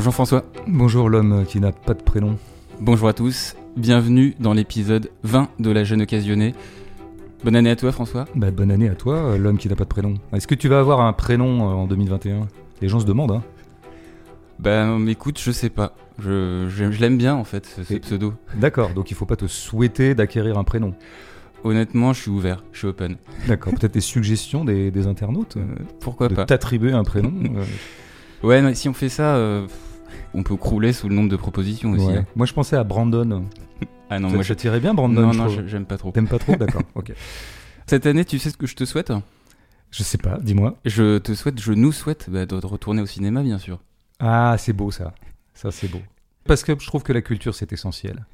Bonjour François. Bonjour l'homme qui n'a pas de prénom. Bonjour à tous. Bienvenue dans l'épisode 20 de La Jeune Occasionnée. Bonne année à toi François. Bah, bonne année à toi, l'homme qui n'a pas de prénom. Est-ce que tu vas avoir un prénom euh, en 2021 Les gens se demandent, hein. Bah écoute, je sais pas. Je, je- je l'aime bien en fait, ce, pseudo. D'accord, donc il faut pas te souhaiter d'acquérir un prénom. Honnêtement, je suis ouvert, je suis open. D'accord, peut-être des suggestions des, des internautes euh, Euh, pourquoi de pas t'attribuer un prénom euh, Ouais, mais si on fait ça, euh, on peut crouler sous le nombre de propositions aussi. ouais. hein. Moi je pensais à Brandon. Ah non, ça, moi ça je... t'irait bien Brandon Non, je non, j'aime pas trop. T'aimes pas trop D'accord, ok. Cette année, tu sais ce que je te souhaite? Je sais pas, dis-moi. Je te souhaite, je nous souhaite bah, de retourner au cinéma, bien sûr. Ah, c'est beau ça. Ça, c'est beau. Parce que je trouve que la culture, c'est essentiel.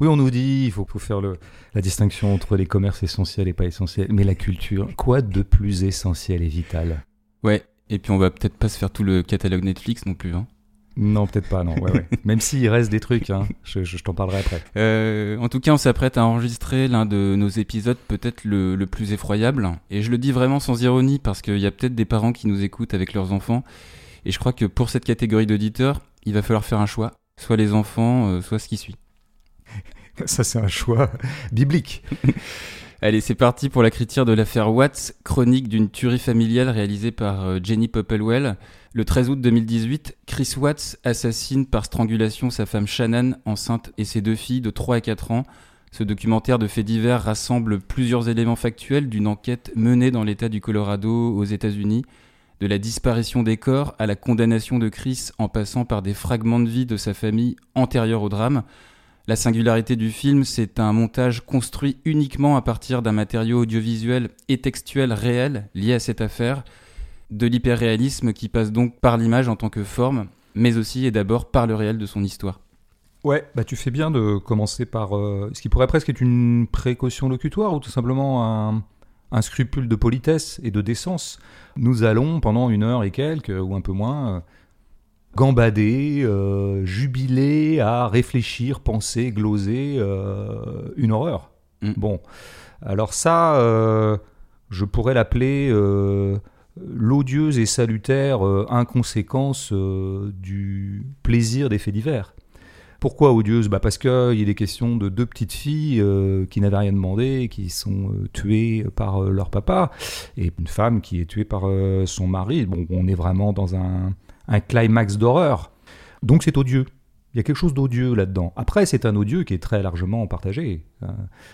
Oui, on nous dit, il faut, faut faire le, la distinction entre les commerces essentiels et pas essentiels. Mais la culture, quoi de plus essentiel et vital? Ouais, et puis on va peut-être pas se faire tout le catalogue Netflix non plus. Hein. Non, peut-être pas, non. Ouais, ouais. Même s'il reste des trucs, hein. je, je- je t'en parlerai après. Euh, en tout cas, on s'apprête à enregistrer l'un de nos épisodes peut-être le, le plus effroyable. Et je le dis vraiment sans ironie parce qu'il y a peut-être des parents qui nous écoutent avec leurs enfants. Et je crois que pour cette catégorie d'auditeurs, il va falloir faire un choix. Soit les enfants, euh, soit ce qui suit. Ça, c'est un choix biblique. Allez, c'est parti pour la critique de l'affaire Watts, chronique d'une tuerie familiale réalisée par euh, Jenny Popplewell. Le 13 août 2018, Chris Watts assassine par strangulation sa femme Shannon, enceinte, et ses deux filles de 3 et 4 ans. Ce documentaire de faits divers rassemble plusieurs éléments factuels d'une enquête menée dans l'État du Colorado aux États-Unis, de la disparition des corps à la condamnation de Chris en passant par des fragments de vie de sa famille antérieurs au drame. La singularité du film, c'est un montage construit uniquement à partir d'un matériau audiovisuel et textuel réel lié à cette affaire, de l'hyperréalisme qui passe donc par l'image en tant que forme, mais aussi et d'abord par le réel de son histoire. Ouais, bah tu fais bien de commencer par euh, ce qui pourrait presque être une précaution locutoire ou tout simplement un, un scrupule de politesse et de décence. Nous allons pendant une heure et quelques, ou un peu moins, euh, gambader, euh, jubiler à réfléchir, penser, gloser euh, une horreur. Mm. Bon, alors ça, je pourrais l'appeler l'odieuse et salutaire euh, inconséquence euh, du plaisir des faits divers. Pourquoi odieuse? Bah Parce qu'il est question de deux petites filles euh, qui n'avaient rien demandé, qui sont tuées par leur papa, et une femme qui est tuée par son mari. Bon, on est vraiment dans un, un climax d'horreur. Donc c'est odieux. Il y a quelque chose d'odieux là-dedans. Après, c'est un odieux qui est très largement partagé.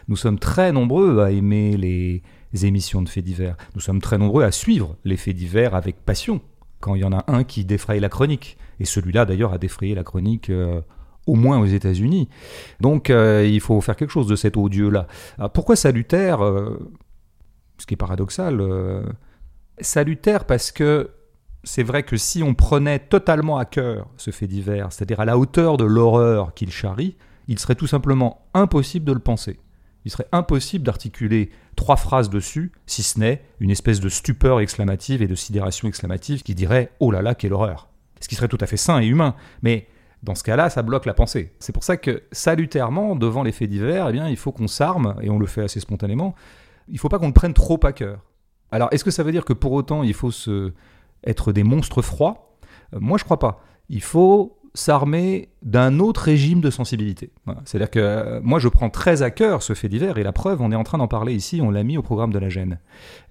Nous sommes très nombreux à aimer les émissions de faits divers. Nous sommes très nombreux à suivre les faits divers avec passion, quand il y en a un qui défraye la chronique. Et celui-là, d'ailleurs, a défrayé la chronique euh, au moins aux États-Unis. Donc, euh, il faut faire quelque chose de cet odieux-là. Alors, pourquoi salutaire euh, Ce qui est paradoxal. salutaire parce que c'est vrai que si on prenait totalement à cœur ce fait divers, c'est-à-dire à la hauteur de l'horreur qu'il charrie, il serait tout simplement impossible de le penser. Il serait impossible d'articuler trois phrases dessus, si ce n'est une espèce de stupeur exclamative et de sidération exclamative qui dirait ⁇ Oh là là, quelle horreur !⁇ Ce qui serait tout à fait sain et humain. Mais dans ce cas-là, ça bloque la pensée. C'est pour ça que, salutairement, devant les faits divers, eh bien, il faut qu'on s'arme, et on le fait assez spontanément, il ne faut pas qu'on le prenne trop à cœur. Alors, est-ce que ça veut dire que pour autant, il faut se... être des monstres froids? Euh, Moi, je crois pas. Il faut s'armer d'un autre régime de sensibilité. Voilà. C'est-à-dire que euh, moi, je prends très à cœur ce fait divers, et la preuve, on est en train d'en parler ici, on l'a mis au programme de la gêne.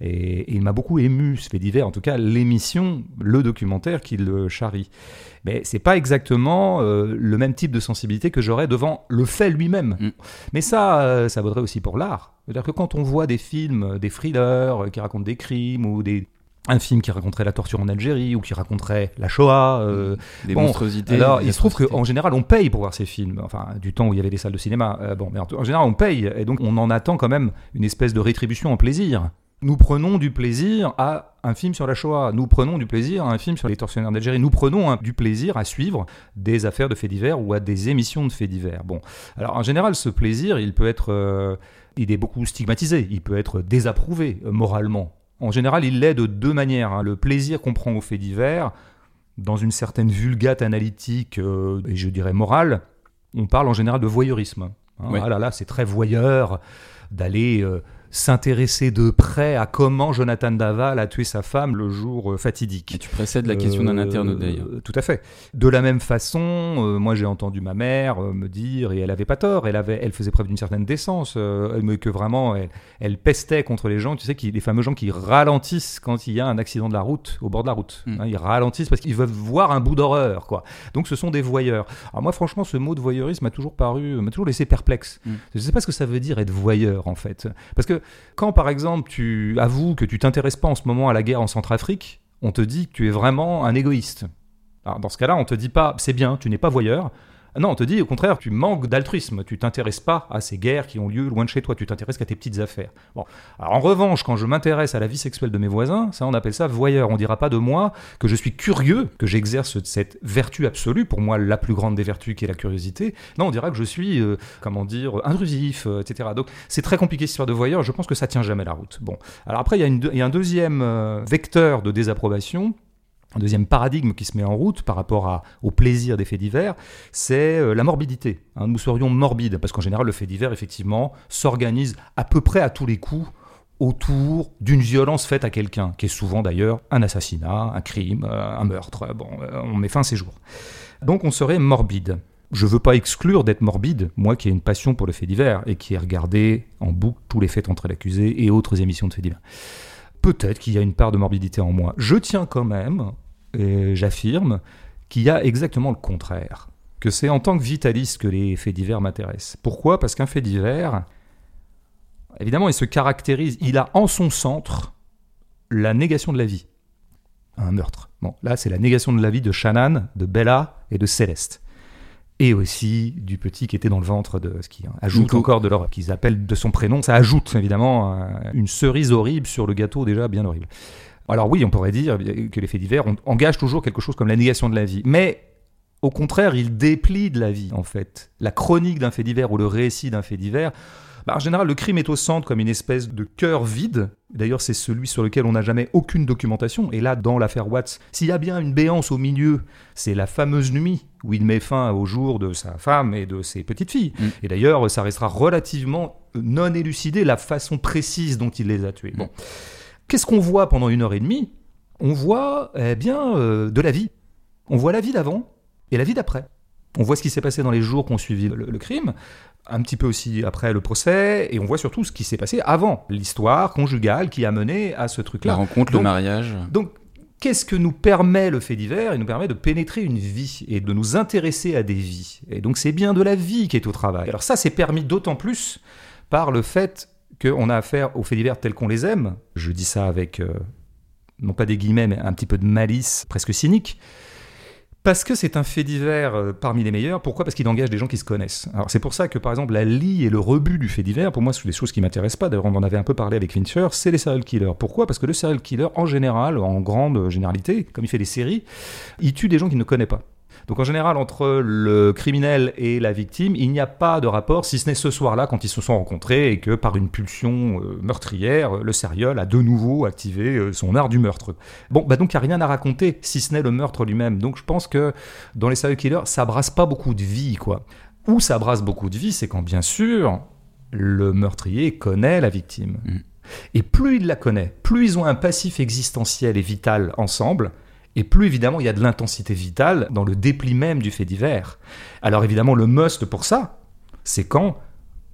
Et, et il m'a beaucoup ému, ce fait divers, en tout cas l'émission, le documentaire qui le charrie. Mais c'est pas exactement euh, le même type de sensibilité que j'aurais devant le fait lui-même. Mm. Mais ça, euh, ça vaudrait aussi pour l'art. C'est-à-dire que quand on voit des films, des thrillers qui racontent des crimes ou des un film qui raconterait la torture en Algérie ou qui raconterait la Shoah. euh, Des Bon, monstruosités. alors, il se trouve qu'en général, on paye pour voir ces films. Enfin, du temps où il y avait des salles de cinéma. Euh, bon, mais en, en général, on paye. Et donc, on en attend quand même une espèce de rétribution en plaisir. Nous prenons du plaisir à un film sur la Shoah. Nous prenons du plaisir à un film sur les tortionnaires d'Algérie. Nous prenons hein, du plaisir à suivre des affaires de faits divers ou à des émissions de faits divers. Bon, alors en général, ce plaisir, il peut être, euh, il est beaucoup stigmatisé. Il peut être désapprouvé euh, moralement. En général, il l'est de deux manières. hein. Le plaisir qu'on prend aux faits divers, dans une certaine vulgate analytique euh, et je dirais morale, on parle en général de voyeurisme. Hein. Ah là là, c'est très voyeur d'aller euh, s'intéresser de près à comment Jonathan Daval a tué sa femme le jour euh, fatidique. Et tu précèdes la question d'un internaute d'ailleurs. Euh, tout à fait. De la même façon, euh, moi j'ai entendu ma mère me dire, et elle avait pas tort, elle, avait, elle faisait preuve d'une certaine décence, mais que vraiment elle, elle, pestait contre les gens, tu sais, qui, les fameux gens qui ralentissent quand il y a un accident de la route, au bord de la route. Mm. Hein, ils ralentissent parce qu'ils veulent voir un bout d'horreur, quoi. Donc ce sont des voyeurs. Alors moi franchement, ce mot de voyeurisme m'a toujours paru, m'a toujours laissé perplexe. Mm. Je sais pas ce que ça veut dire être voyeur en fait. Parce que quand par exemple tu avoues que tu t'intéresses pas en ce moment à la guerre en Centrafrique, on te dit que tu es vraiment un égoïste. Dans ce cas-là, on te dit pas c'est bien, tu n'es pas voyeur, non, on te dit au contraire, tu manques d'altruisme, tu t'intéresses pas à ces guerres qui ont lieu loin de chez toi, tu t'intéresses qu'à tes petites affaires. Bon. En revanche, quand je m'intéresse à la vie sexuelle de mes voisins, ça on appelle ça voyeur. On dira pas de moi que je suis curieux, que j'exerce cette vertu absolue, pour moi la plus grande des vertus qui est la curiosité. Non, on dira que je suis, euh, comment dire, intrusif, euh, etc. Donc c'est très compliqué cette histoire de voyeur, je pense que ça tient jamais la route. Bon. Alors après, il y, a un deuxième euh, vecteur de désapprobation un deuxième paradigme qui se met en route par rapport au plaisir des faits divers, c'est euh, la morbidité. Hein. nous serions morbides, parce qu'en général, le fait divers, effectivement, s'organise à peu près à tous les coups autour d'une violence faite à quelqu'un, qui est souvent d'ailleurs un assassinat, un crime, euh, un meurtre. Bon, euh, on met fin à ces jours. Donc on serait morbide. Je ne veux pas exclure d'être morbide, moi qui ai une passion pour le fait divers et qui ai regardé en boucle tous les faits entre l'accusé et autres émissions de faits divers peut-être qu'il y a une part de morbidité en moi. Je tiens quand même, et j'affirme, qu'il y a exactement le contraire. Que c'est en tant que vitaliste que les faits divers m'intéressent. Pourquoi? Parce qu'un fait divers, évidemment, il se caractérise, il a en son centre la négation de la vie. Un meurtre. Bon, là, c'est la négation de la vie de Shannon, de Bella et de Céleste et aussi du petit qui était dans le ventre de ce qui ajoute encore de leur qu'ils appellent de son prénom. Ça ajoute évidemment une cerise horrible sur le gâteau déjà bien horrible. Alors oui, on pourrait dire que les faits divers engagent toujours quelque chose comme la négation de la vie, mais au contraire, ils déplient de la vie en fait. La chronique d'un fait divers ou le récit d'un fait divers bah, en général, le crime est au centre comme une espèce de cœur vide. D'ailleurs, c'est celui sur lequel on n'a jamais aucune documentation. Et là, dans l'affaire Watts, s'il y a bien une béance au milieu, c'est la fameuse nuit où il met fin au jour de sa femme et de ses petites filles. Mm. Et d'ailleurs, ça restera relativement non élucidé la façon précise dont il les a tués. Bon. Qu'est-ce qu'on voit pendant une heure et demie? On voit eh bien euh, de la vie. On voit la vie d'avant et la vie d'après. On voit ce qui s'est passé dans les jours qui ont suivi le crime un petit peu aussi après le procès, et on voit surtout ce qui s'est passé avant, l'histoire conjugale qui a mené à ce truc-là. La rencontre, le mariage. Donc, qu'est-ce que nous permet le fait divers Il nous permet de pénétrer une vie et de nous intéresser à des vies? Et donc, c'est bien de la vie qui est au travail. Alors ça, c'est permis d'autant plus par le fait qu'on a affaire aux faits divers tels qu'on les aime. Je dis ça avec, euh, non pas des guillemets, mais un petit peu de malice presque cynique. Parce que c'est un fait divers euh, parmi les meilleurs. Pourquoi? Parce qu'il engage des gens qui se connaissent. Alors c'est pour ça que par exemple la lie et le rebut du fait divers, pour moi, c'est des choses qui m'intéressent pas. D'ailleurs, on en avait un peu parlé avec Fincher. C'est les serial killers. Pourquoi? Parce que le serial killer, en général, en grande généralité, comme il fait des séries, il tue des gens qu'il ne connaît pas. Donc en général, entre le criminel et la victime, il n'y a pas de rapport, si ce n'est ce soir-là, quand ils se sont rencontrés et que par une pulsion euh, meurtrière, le serial a de nouveau activé euh, son art du meurtre. Bon, bah donc il n'y a rien à raconter, si ce n'est le meurtre lui-même. Donc je pense que dans les serial killers, ça brasse pas beaucoup de vie, quoi. Où ça brasse beaucoup de vie, c'est quand bien sûr le meurtrier connaît la victime. Mm. Et plus il la connaît, plus ils ont un passif existentiel et vital ensemble, et plus évidemment il y a de l'intensité vitale dans le dépli même du fait divers. Alors évidemment le must pour ça, c'est quand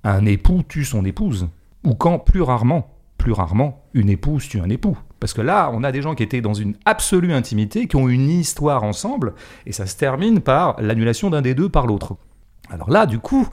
un époux tue son épouse, ou quand plus rarement, plus rarement, une épouse tue un époux. Parce que là, on a des gens qui étaient dans une absolue intimité, qui ont une histoire ensemble, et ça se termine par l'annulation d'un des deux par l'autre. Alors là, du coup,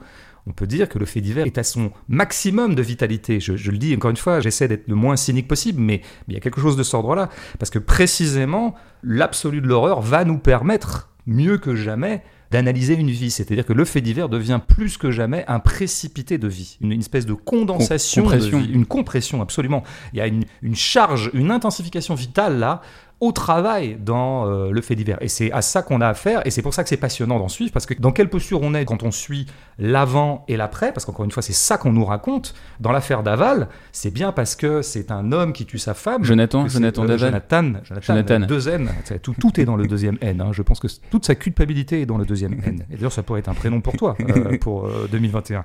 on peut dire que le fait divers est à son maximum de vitalité. Je, le dis encore une fois, j'essaie d'être le moins cynique possible, mais, il y a quelque chose de cet ordre-là. Parce que précisément, l'absolu de l'horreur va nous permettre, mieux que jamais, d'analyser une vie. C'est-à-dire que le fait divers devient plus que jamais un précipité de vie, une, espèce de condensation, compression. une compression absolument. Il y a une, charge, une intensification vitale là, au travail dans euh, le fait divers. Et c'est à ça qu'on a affaire, et c'est pour ça que c'est passionnant d'en suivre, parce que dans quelle posture on est quand on suit l'avant et l'après, parce qu'encore une fois, c'est ça qu'on nous raconte. Dans l'affaire Daval, c'est bien parce que c'est un homme qui tue sa femme. Jonathan, Jonathan euh, Daval. Jonathan, Jonathan, deux N. Tout, tout, est dans le deuxième N. Hein. Je pense que toute sa culpabilité est dans le deuxième N. Et d'ailleurs, ça pourrait être un prénom pour toi, euh, pour 2021.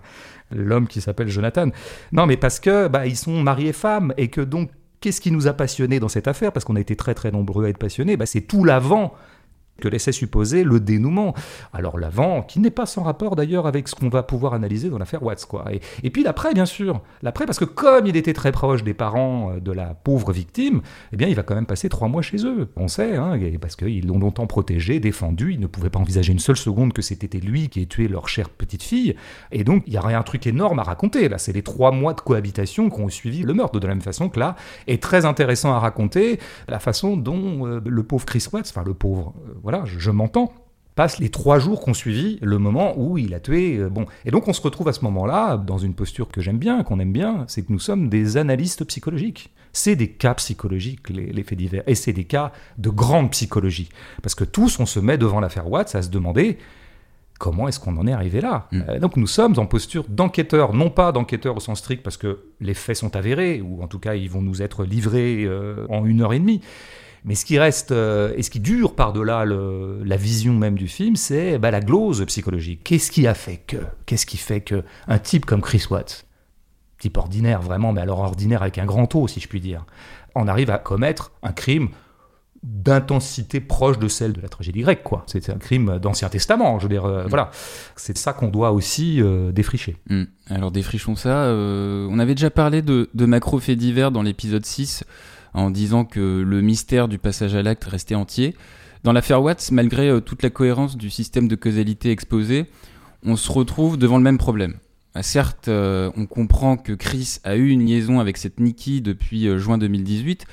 L'homme qui s'appelle Jonathan. Non, mais parce que bah, ils sont mari et femme, et que donc Qu'est-ce qui nous a passionnés dans cette affaire? Parce qu'on a été très très nombreux à être passionnés. Bah, c'est tout l'avant que laissait supposer le dénouement. Alors l'avant, qui n'est pas sans rapport d'ailleurs avec ce qu'on va pouvoir analyser dans l'affaire Watts. Quoi. Et, puis l'après, bien sûr. L'après, parce que comme il était très proche des parents euh, de la pauvre victime, eh bien il va quand même passer trois mois chez eux. On sait, hein, parce qu'ils l'ont longtemps protégé, défendu, ils ne pouvaient pas envisager une seule seconde que c'était lui qui ait tué leur chère petite fille. Et donc il y aurait un truc énorme à raconter. C'est les trois mois de cohabitation qui ont suivi le meurtre, de la même façon que là, est très intéressant à raconter la façon dont euh, le pauvre Chris Watts, enfin le pauvre, euh, voilà, je, m'entends, passe les trois jours qu'on suivi le moment où il a tué. Euh, bon, et donc on se retrouve à ce moment-là dans une posture que j'aime bien, qu'on aime bien, c'est que nous sommes des analystes psychologiques. C'est des cas psychologiques, les, faits divers, et c'est des cas de grande psychologie. Parce que tous, on se met devant l'affaire Watts à se demander comment est-ce qu'on en est arrivé là mm. euh, Donc nous sommes en posture d'enquêteurs, non pas d'enquêteurs au sens strict parce que les faits sont avérés, ou en tout cas ils vont nous être livrés euh, en une heure et demie, mais ce qui reste euh, et ce qui dure par-delà la vision même du film, c'est bah, la glose psychologique. Qu'est-ce qui a fait que Qu'est-ce qui fait que un type comme Chris Watts, type ordinaire vraiment, mais alors ordinaire avec un grand O si je puis dire, en arrive à commettre un crime d'intensité proche de celle de la tragédie grecque, quoi. C'est un crime d'Ancien Testament, je veux dire, euh, mm. voilà. C'est ça qu'on doit aussi euh, défricher. Mm. Alors défrichons ça. on avait déjà parlé de, de macro faits divers dans l'épisode 6 en disant que le mystère du passage à l'acte restait entier. Dans l'affaire Watts, malgré euh, toute la cohérence du système de causalité exposé, on se retrouve devant le même problème. Ah, certes, euh, on comprend que Chris a eu une liaison avec cette Nikki depuis euh, juin 2018,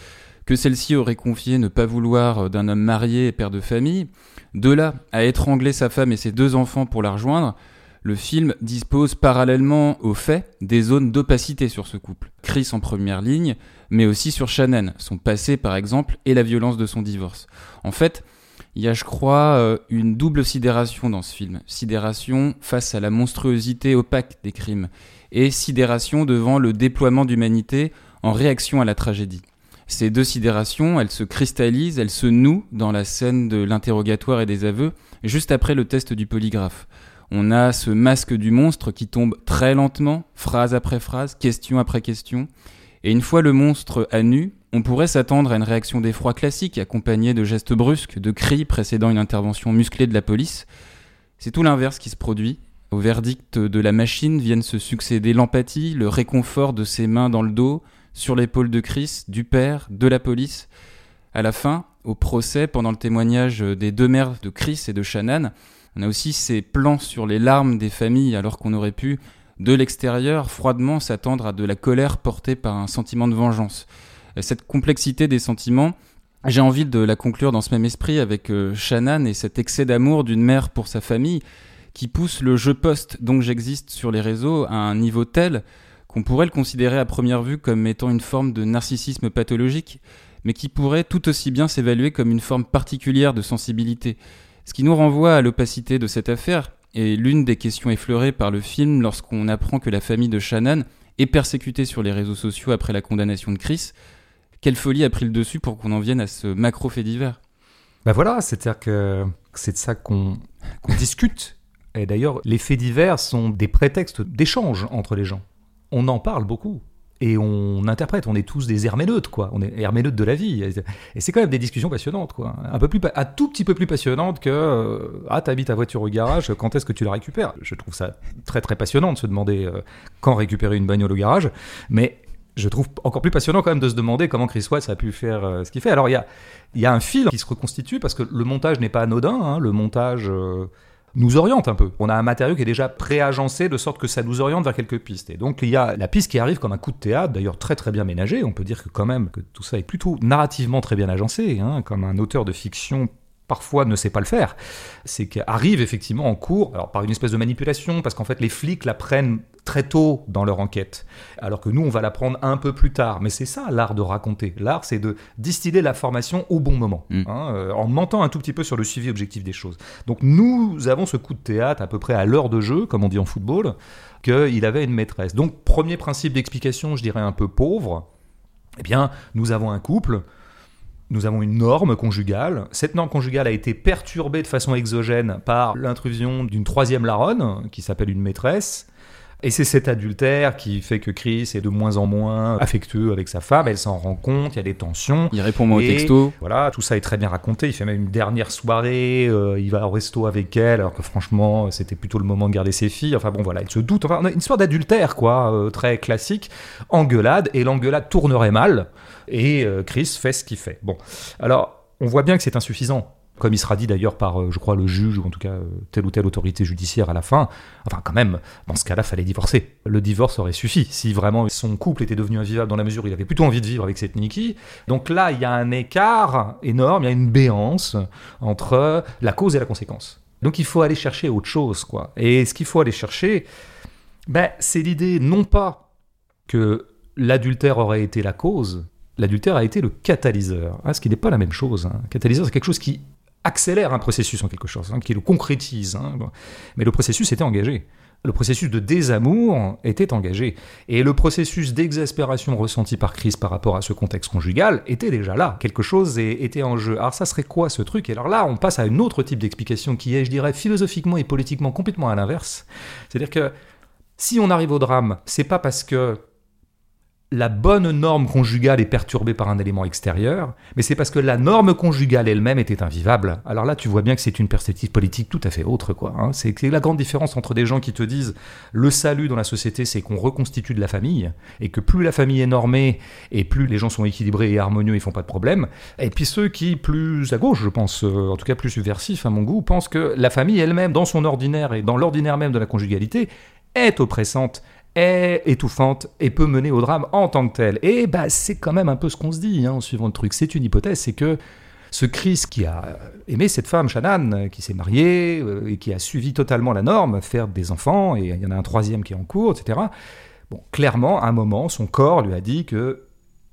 que celle-ci aurait confié ne pas vouloir d'un homme marié et père de famille. De là à étrangler sa femme et ses deux enfants pour la rejoindre, le film dispose parallèlement aux faits des zones d'opacité sur ce couple. Chris en première ligne, mais aussi sur Shannon, son passé par exemple, et la violence de son divorce. En fait, il y a, je crois, euh, une double sidération dans ce film. Sidération face à la monstruosité opaque des crimes, et sidération devant le déploiement d'humanité en réaction à la tragédie. Ces deux sidérations, elles se cristallisent, elles se nouent dans la scène de l'interrogatoire et des aveux, juste après le test du polygraphe. On a ce masque du monstre qui tombe très lentement, phrase après phrase, question après question, et une fois le monstre à nu, on pourrait s'attendre à une réaction d'effroi classique, accompagnée de gestes brusques, de cris précédant une intervention musclée de la police. C'est tout l'inverse qui se produit. Au verdict de la machine viennent se succéder l'empathie, le réconfort de ses mains dans le dos, sur l'épaule de Chris, du père, de la police. À la fin, au procès, pendant le témoignage des deux mères de Chris et de Shannon, on a aussi ces plans sur les larmes des familles alors qu'on aurait pu de l'extérieur froidement s'attendre à de la colère portée par un sentiment de vengeance. Euh, cette complexité des sentiments, j'ai envie de la conclure dans ce même esprit avec euh, Shannon et cet excès d'amour d'une mère pour sa famille qui pousse le jeu poste dont j'existe sur les réseaux à un niveau tel qu'on pourrait le considérer à première vue comme étant une forme de narcissisme pathologique, mais qui pourrait tout aussi bien s'évaluer comme une forme particulière de sensibilité. Ce qui nous renvoie à l'opacité de cette affaire, et l'une des questions effleurées par le film lorsqu'on apprend que la famille de Shannon est persécutée sur les réseaux sociaux après la condamnation de Chris, quelle folie a pris le dessus pour qu'on en vienne à ce macro fait divers? Ben voilà, c'est-à-dire que c'est de ça qu'on discute. Et d'ailleurs, les faits divers sont des prétextes d'échange entre les gens. On en parle beaucoup et on interprète. On est tous des herméneutes, quoi. On est herméneutes de la vie. Et c'est quand même des discussions passionnantes, quoi. Un peu plus, un tout petit peu plus passionnantes que euh, ah t'habites ta voiture au garage, quand est-ce que tu la récupères? Je trouve ça très très passionnant de se demander euh, quand récupérer une bagnole au garage, mais je trouve encore plus passionnant quand même de se demander comment Chris Watts a pu faire euh, ce qu'il fait. Alors il y a, y a un fil qui se reconstitue parce que le montage n'est pas anodin. Hein. le montage nous oriente un peu. On a un matériau qui est déjà préagencé de sorte que ça nous oriente vers quelques pistes. Et donc il y a la piste qui arrive comme un coup de théâtre, d'ailleurs très très bien ménagé. On peut dire que quand même que tout ça est plutôt narrativement très bien agencé, hein, comme un auteur de fiction parfois ne sait pas le faire, c'est qu'arrive effectivement en cours, alors par une espèce de manipulation, parce qu'en fait les flics la prennent très tôt dans leur enquête, alors que nous, on va l'apprendre un peu plus tard. Mais c'est ça l'art de raconter. L'art, c'est de distiller l'information au bon moment, Mm. hein, euh, en mentant un tout petit peu sur le suivi objectif des choses. Donc nous avons ce coup de théâtre à peu près à l'heure de jeu, comme on dit en football, qu'il avait une maîtresse. Donc premier principe d'explication, je dirais un peu pauvre, eh bien, nous avons un couple nous avons une norme conjugale. Cette norme conjugale a été perturbée de façon exogène par l'intrusion d'une troisième laronne, qui s'appelle une maîtresse. Et c'est cet adultère qui fait que Chris est de moins en moins affectueux avec sa femme. Elle s'en rend compte, il y a des tensions. Il répond moins au texto. Voilà, tout ça est très bien raconté. Il fait même une dernière soirée, euh, il va au resto avec elle, alors que franchement, c'était plutôt le moment de garder ses filles. Enfin bon, voilà, il se doute. Enfin, une histoire d'adultère, quoi, euh, très classique. Engueulade, et l'engueulade tournerait mal. Et euh, Chris fait ce qu'il fait. Bon, alors, on voit bien que c'est insuffisant. Comme il sera dit d'ailleurs par, euh, je crois, le juge, ou en tout cas euh, telle ou telle autorité judiciaire à la fin. Enfin, quand même, dans ce cas-là, fallait divorcer. Le divorce aurait suffi si vraiment son couple était devenu invivable dans la mesure où il avait plutôt envie de vivre avec cette Nikki. Donc là, il y a un écart énorme, il y a une béance entre la cause et la conséquence. Donc il faut aller chercher autre chose, quoi. Et ce qu'il faut aller chercher, ben, c'est l'idée non pas que l'adultère aurait été la cause, l'adultère a été le catalyseur. Hein, ce qui n'est pas la même chose. hein. Catalyseur, c'est quelque chose qui accélère un processus en quelque chose, hein, qui le concrétise. hein. Mais le processus était engagé. Le processus de désamour était engagé. Et le processus d'exaspération ressenti par Chris par rapport à ce contexte conjugal était déjà là. Quelque chose était en jeu. Alors ça serait quoi ce truc? Et alors là, on passe à un autre type d'explication qui est, je dirais, philosophiquement et politiquement complètement à l'inverse. C'est-à-dire que si on arrive au drame, c'est pas parce que la bonne norme conjugale est perturbée par un élément extérieur, mais c'est parce que la norme conjugale elle-même était invivable. Alors là, tu vois bien que c'est une perspective politique tout à fait autre, quoi. hein. C'est la grande différence entre des gens qui te disent le salut dans la société, c'est qu'on reconstitue de la famille, et que plus la famille est normée, et plus les gens sont équilibrés et harmonieux, ils font pas de problème. Et puis ceux qui, plus à gauche, je pense, euh, en tout cas plus subversifs à mon goût, pensent que la famille elle-même, dans son ordinaire et dans l'ordinaire même de la conjugalité, est oppressante, est étouffante et peut mener au drame en tant que tel. Et bah, c'est quand même un peu ce qu'on se dit hein, en suivant le truc. C'est une hypothèse, c'est que ce Chris qui a aimé cette femme, Shannon, qui s'est mariée euh, et qui a suivi totalement la norme, faire des enfants, et il y en a un troisième qui est en cours, etc. Bon, clairement, à un moment, son corps lui a dit que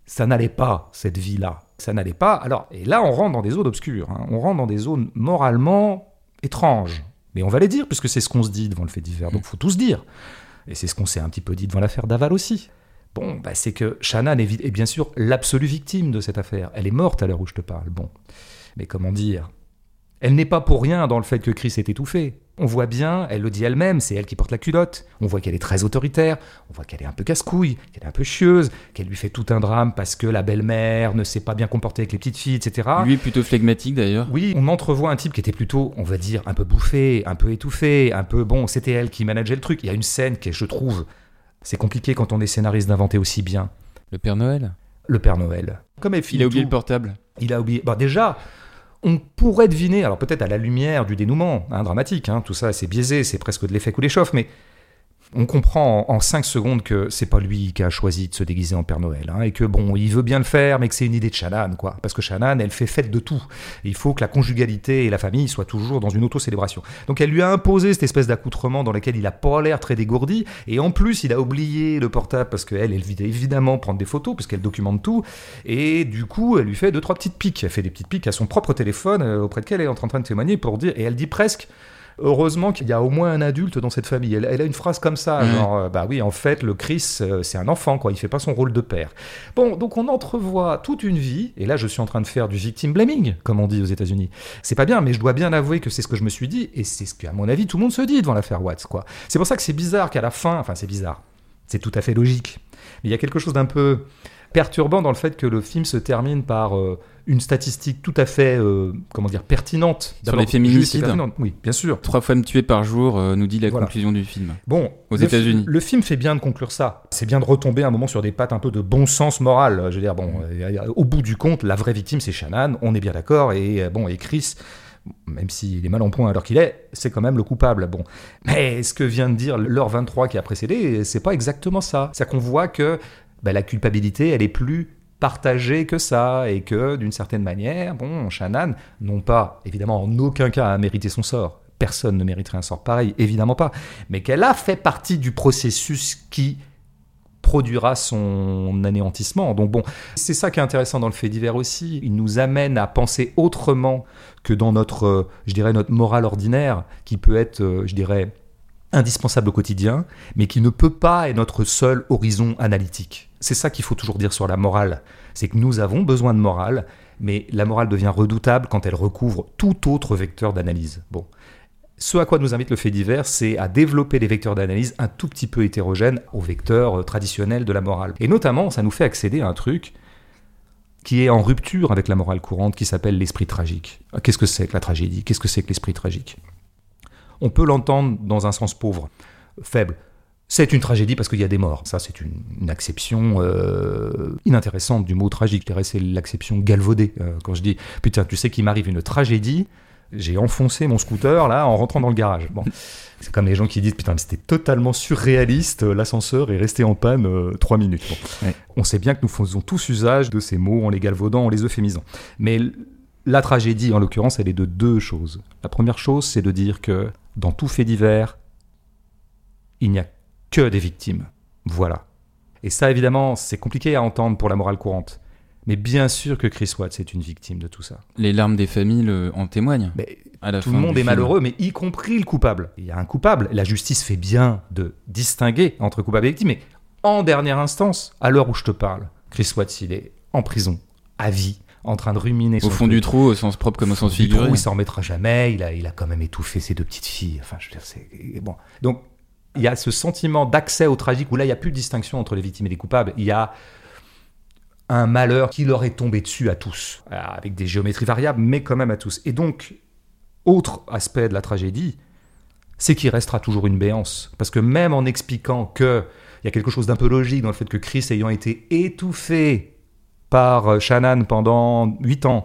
ça n'allait pas, cette vie-là. Ça n'allait pas. Alors, et là, on rentre dans des zones obscures. hein. On rentre dans des zones moralement étranges. Mais on va les dire, puisque c'est ce qu'on se dit devant le fait divers. Donc, faut tout se dire. Et c'est ce qu'on s'est un petit peu dit devant l'affaire Daval aussi. Bon, bah, c'est que Shannon est, bien sûr l'absolue victime de cette affaire. Elle est morte à l'heure où je te parle. Bon. Mais comment dire? Elle n'est pas pour rien dans le fait que Chris est étouffé. On voit bien, elle le dit elle-même, c'est elle qui porte la culotte. On voit qu'elle est très autoritaire, on voit qu'elle est un peu casse-couille, qu'elle est un peu chieuse, qu'elle lui fait tout un drame parce que la belle-mère ne s'est pas bien comportée avec les petites filles, etc. Lui est plutôt flegmatique d'ailleurs. Oui, on entrevoit un type qui était plutôt, on va dire, un peu bouffé, un peu étouffé, un peu bon, c'était elle qui manageait le truc. Il y a une scène qui, je trouve, c'est compliqué quand on est scénariste d'inventer aussi bien. Le Père Noël? Le Père Noël. Comme elle Il a oublié le portable. il a oublié. Bah déjà, on pourrait deviner, alors peut-être à la lumière du dénouement hein, dramatique, hein, tout ça c'est biaisé, c'est presque de l'effet coup d'échauffe, mais on comprend en 5 secondes que c'est pas lui qui a choisi de se déguiser en Père Noël, hein, et que bon, il veut bien le faire, mais que c'est une idée de Shannon, quoi. Parce que Shannon, elle fait fête de tout. Il faut que la conjugalité et la famille soient toujours dans une auto-célébration. Donc elle lui a imposé cette espèce d'accoutrement dans lequel il a pas l'air très dégourdi, et en plus il a oublié le portable parce qu'elle, elle vit évidemment prendre des photos, parce qu'elle documente tout, et du coup elle lui fait deux trois petites piques. Elle fait des petites piques à son propre téléphone euh, auprès de qu'elle est en train de témoigner pour dire, et elle dit presque. Heureusement qu'il y a au moins un adulte dans cette famille. Elle, elle a une phrase comme ça, Ouais. genre, euh, bah oui, en fait, le Chris, euh, c'est un enfant, quoi. Il fait pas son rôle de père. Bon, donc on entrevoit toute une vie, et là je suis en train de faire du victim blaming, comme on dit aux États-Unis. C'est pas bien, mais je dois bien avouer que c'est ce que je me suis dit, et c'est ce qu'à mon avis tout le monde se dit devant l'affaire Watts, quoi. C'est pour ça que c'est bizarre qu'à la fin, enfin c'est bizarre, c'est tout à fait logique, mais il y a quelque chose d'un peu perturbant dans le fait que le film se termine par euh, une statistique tout à fait, euh, comment dire, pertinente. Sur les féminicides. Oui, bien sûr. Trois femmes tuées par jour, euh, nous dit la Voilà. conclusion du film. Bon, Aux États-Unis. Le film fait bien de conclure ça. C'est bien de retomber un moment sur des pattes un peu de bon sens moral. Je veux dire, bon, au bout du compte, la vraie victime, c'est Shannon, on est bien d'accord, et bon, et Chris, même s'il est mal en point alors qu'il est, c'est quand même le coupable. Bon. Mais ce que vient de dire l'heure 23 qui a précédé, c'est pas exactement ça. C'est qu'on voit que bah, la culpabilité, elle est plus partagée que ça, et que d'une certaine manière, bon, Shannon, non pas, évidemment, en aucun cas à mériter son sort. personne ne mériterait un sort pareil, évidemment pas, mais qu'elle a fait partie du processus qui produira son anéantissement. Donc bon, c'est ça qui est intéressant dans le fait divers aussi. Il nous amène à penser autrement que dans notre, euh, je dirais, notre morale ordinaire, qui peut être, euh, je dirais, indispensable au quotidien, mais qui ne peut pas être notre seul horizon analytique. C'est ça qu'il faut toujours dire sur la morale. C'est que nous avons besoin de morale, mais la morale devient redoutable quand elle recouvre tout autre vecteur d'analyse. Bon. Ce à quoi nous invite le fait divers, c'est à développer des vecteurs d'analyse un tout petit peu hétérogènes aux vecteurs euh, traditionnels de la morale. Et notamment, ça nous fait accéder à un truc qui est en rupture avec la morale courante, qui s'appelle l'esprit tragique. Qu'est-ce que c'est que la tragédie? Qu'est-ce que c'est que l'esprit tragique? On peut l'entendre dans un sens pauvre, faible. C'est une tragédie parce qu'il y a des morts. Ça, c'est une, acception euh, inintéressante du mot tragique. Je dirais c'est l'acception galvaudée. Euh, quand je dis, putain, tu sais qu'il m'arrive une tragédie, j'ai enfoncé mon scooter là en rentrant dans le garage. Bon, c'est comme les gens qui disent putain, c'était totalement surréaliste, l'ascenseur est resté en panne euh, trois minutes. On sait bien que nous faisons tous usage de ces mots en les galvaudant, en les euphémisant. Mais la tragédie, en l'occurrence, elle est de deux choses. La première chose, c'est de dire que dans tout fait divers, il n'y a que des victimes. Voilà. Et ça, évidemment, c'est compliqué à entendre pour la morale courante. Mais bien sûr que Chris Watts est une victime de tout ça. Les larmes des familles en témoignent. Mais tout le monde est malheureux, mais y compris le coupable. Il y a un coupable. La justice fait bien de distinguer entre coupable et victime. Mais en dernière instance, à l'heure où je te parle, Chris Watts, il est en prison, à vie, en train de ruminer Au fond du trou, au sens propre comme au sens figuré. il s'en remettra jamais. Il a, il a quand même étouffé ses deux petites filles. Enfin, je veux dire, c'est. Bon. Donc, il y a ce sentiment d'accès au tragique où là, il n'y a plus de distinction entre les victimes et les coupables. Il y a un malheur qui leur est tombé dessus à tous, avec des géométries variables, mais quand même à tous. Et donc, autre aspect de la tragédie, c'est qu'il restera toujours une béance. Parce que même en expliquant qu'il y a quelque chose d'un peu logique dans le fait que Chris ayant été étouffé par Shannon pendant 8 ans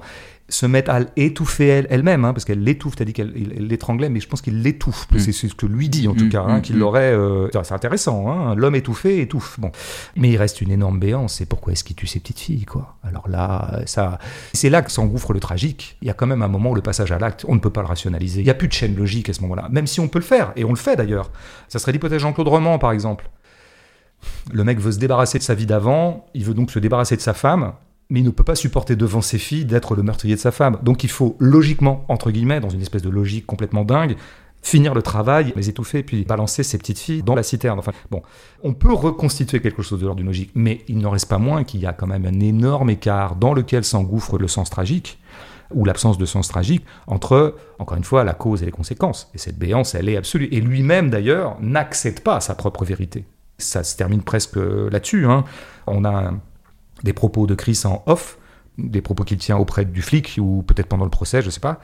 se mettre à étouffer elle, elle-même, hein, parce qu'elle l'étouffe, t'as dit qu'elle l'étranglait, mais je pense qu'il l'étouffe, mm. c'est ce que lui dit en tout mm, cas, hein, mm, qu'il l'aurait... Euh, c'est intéressant, hein, l'homme étouffé étouffe. Bon. Mais il reste une énorme béance, c'est pourquoi est-ce qu'il tue ses petites filles, quoi? Alors là, ça, c'est là que s'engouffre le tragique. Il y a quand même un moment où le passage à l'acte, on ne peut pas le rationaliser. Il n'y a plus de chaîne logique à ce moment-là, même si on peut le faire, et on le fait d'ailleurs. Ça serait l'hypothèse Jean-Claude Roman, par exemple. Le mec veut se débarrasser de sa vie d'avant, il veut donc se débarrasser de sa femme, mais il ne peut pas supporter devant ses filles d'être le meurtrier de sa femme. Donc il faut logiquement, entre guillemets, dans une espèce de logique complètement dingue, finir le travail, les étouffer, puis balancer ses petites filles dans la citerne. Enfin, bon, on peut reconstituer quelque chose de l'ordre d'une logique, mais il n'en reste pas moins qu'il y a quand même un énorme écart dans lequel s'engouffre le sens tragique ou l'absence de sens tragique entre, encore une fois, la cause et les conséquences. Et cette béance, elle est absolue. Et lui-même, d'ailleurs, n'accepte pas sa propre vérité. Ça se termine presque là-dessus. Hein. On a des propos de Chris en off, des propos qu'il tient auprès du flic, ou peut-être pendant le procès, je ne sais pas,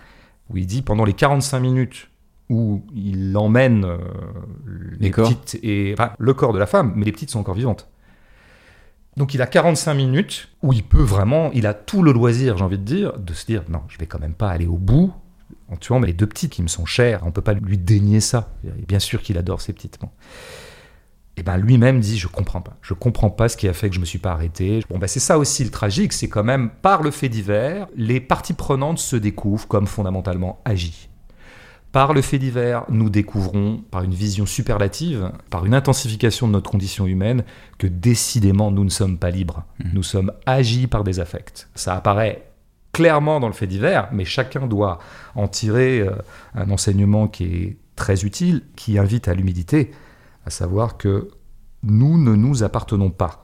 où il dit pendant les 45 minutes où il emmène euh, les, petites et le corps de la femme, mais les petites sont encore vivantes. Donc il a 45 minutes où il peut vraiment, il a tout le loisir, j'ai envie de dire, de se dire non, je vais quand même pas aller au bout en tuant les deux petites qui me sont chères, on peut pas lui dénier ça. bien sûr qu'il adore ces petites. Et ben lui-même dit je comprends pas, je comprends pas ce qui a fait que je me suis pas arrêté. Bon ben c'est ça aussi le tragique, c'est quand même par le fait divers, les parties prenantes se découvrent comme fondamentalement agies. Par le fait divers, nous découvrons, par une vision superlative, par une intensification de notre condition humaine, que décidément nous ne sommes pas libres. Mmh. Nous sommes agis par des affects. Ça apparaît clairement dans le fait divers, mais chacun doit en tirer euh, un enseignement qui est très utile, qui invite à l'humilité à savoir que nous ne nous appartenons pas.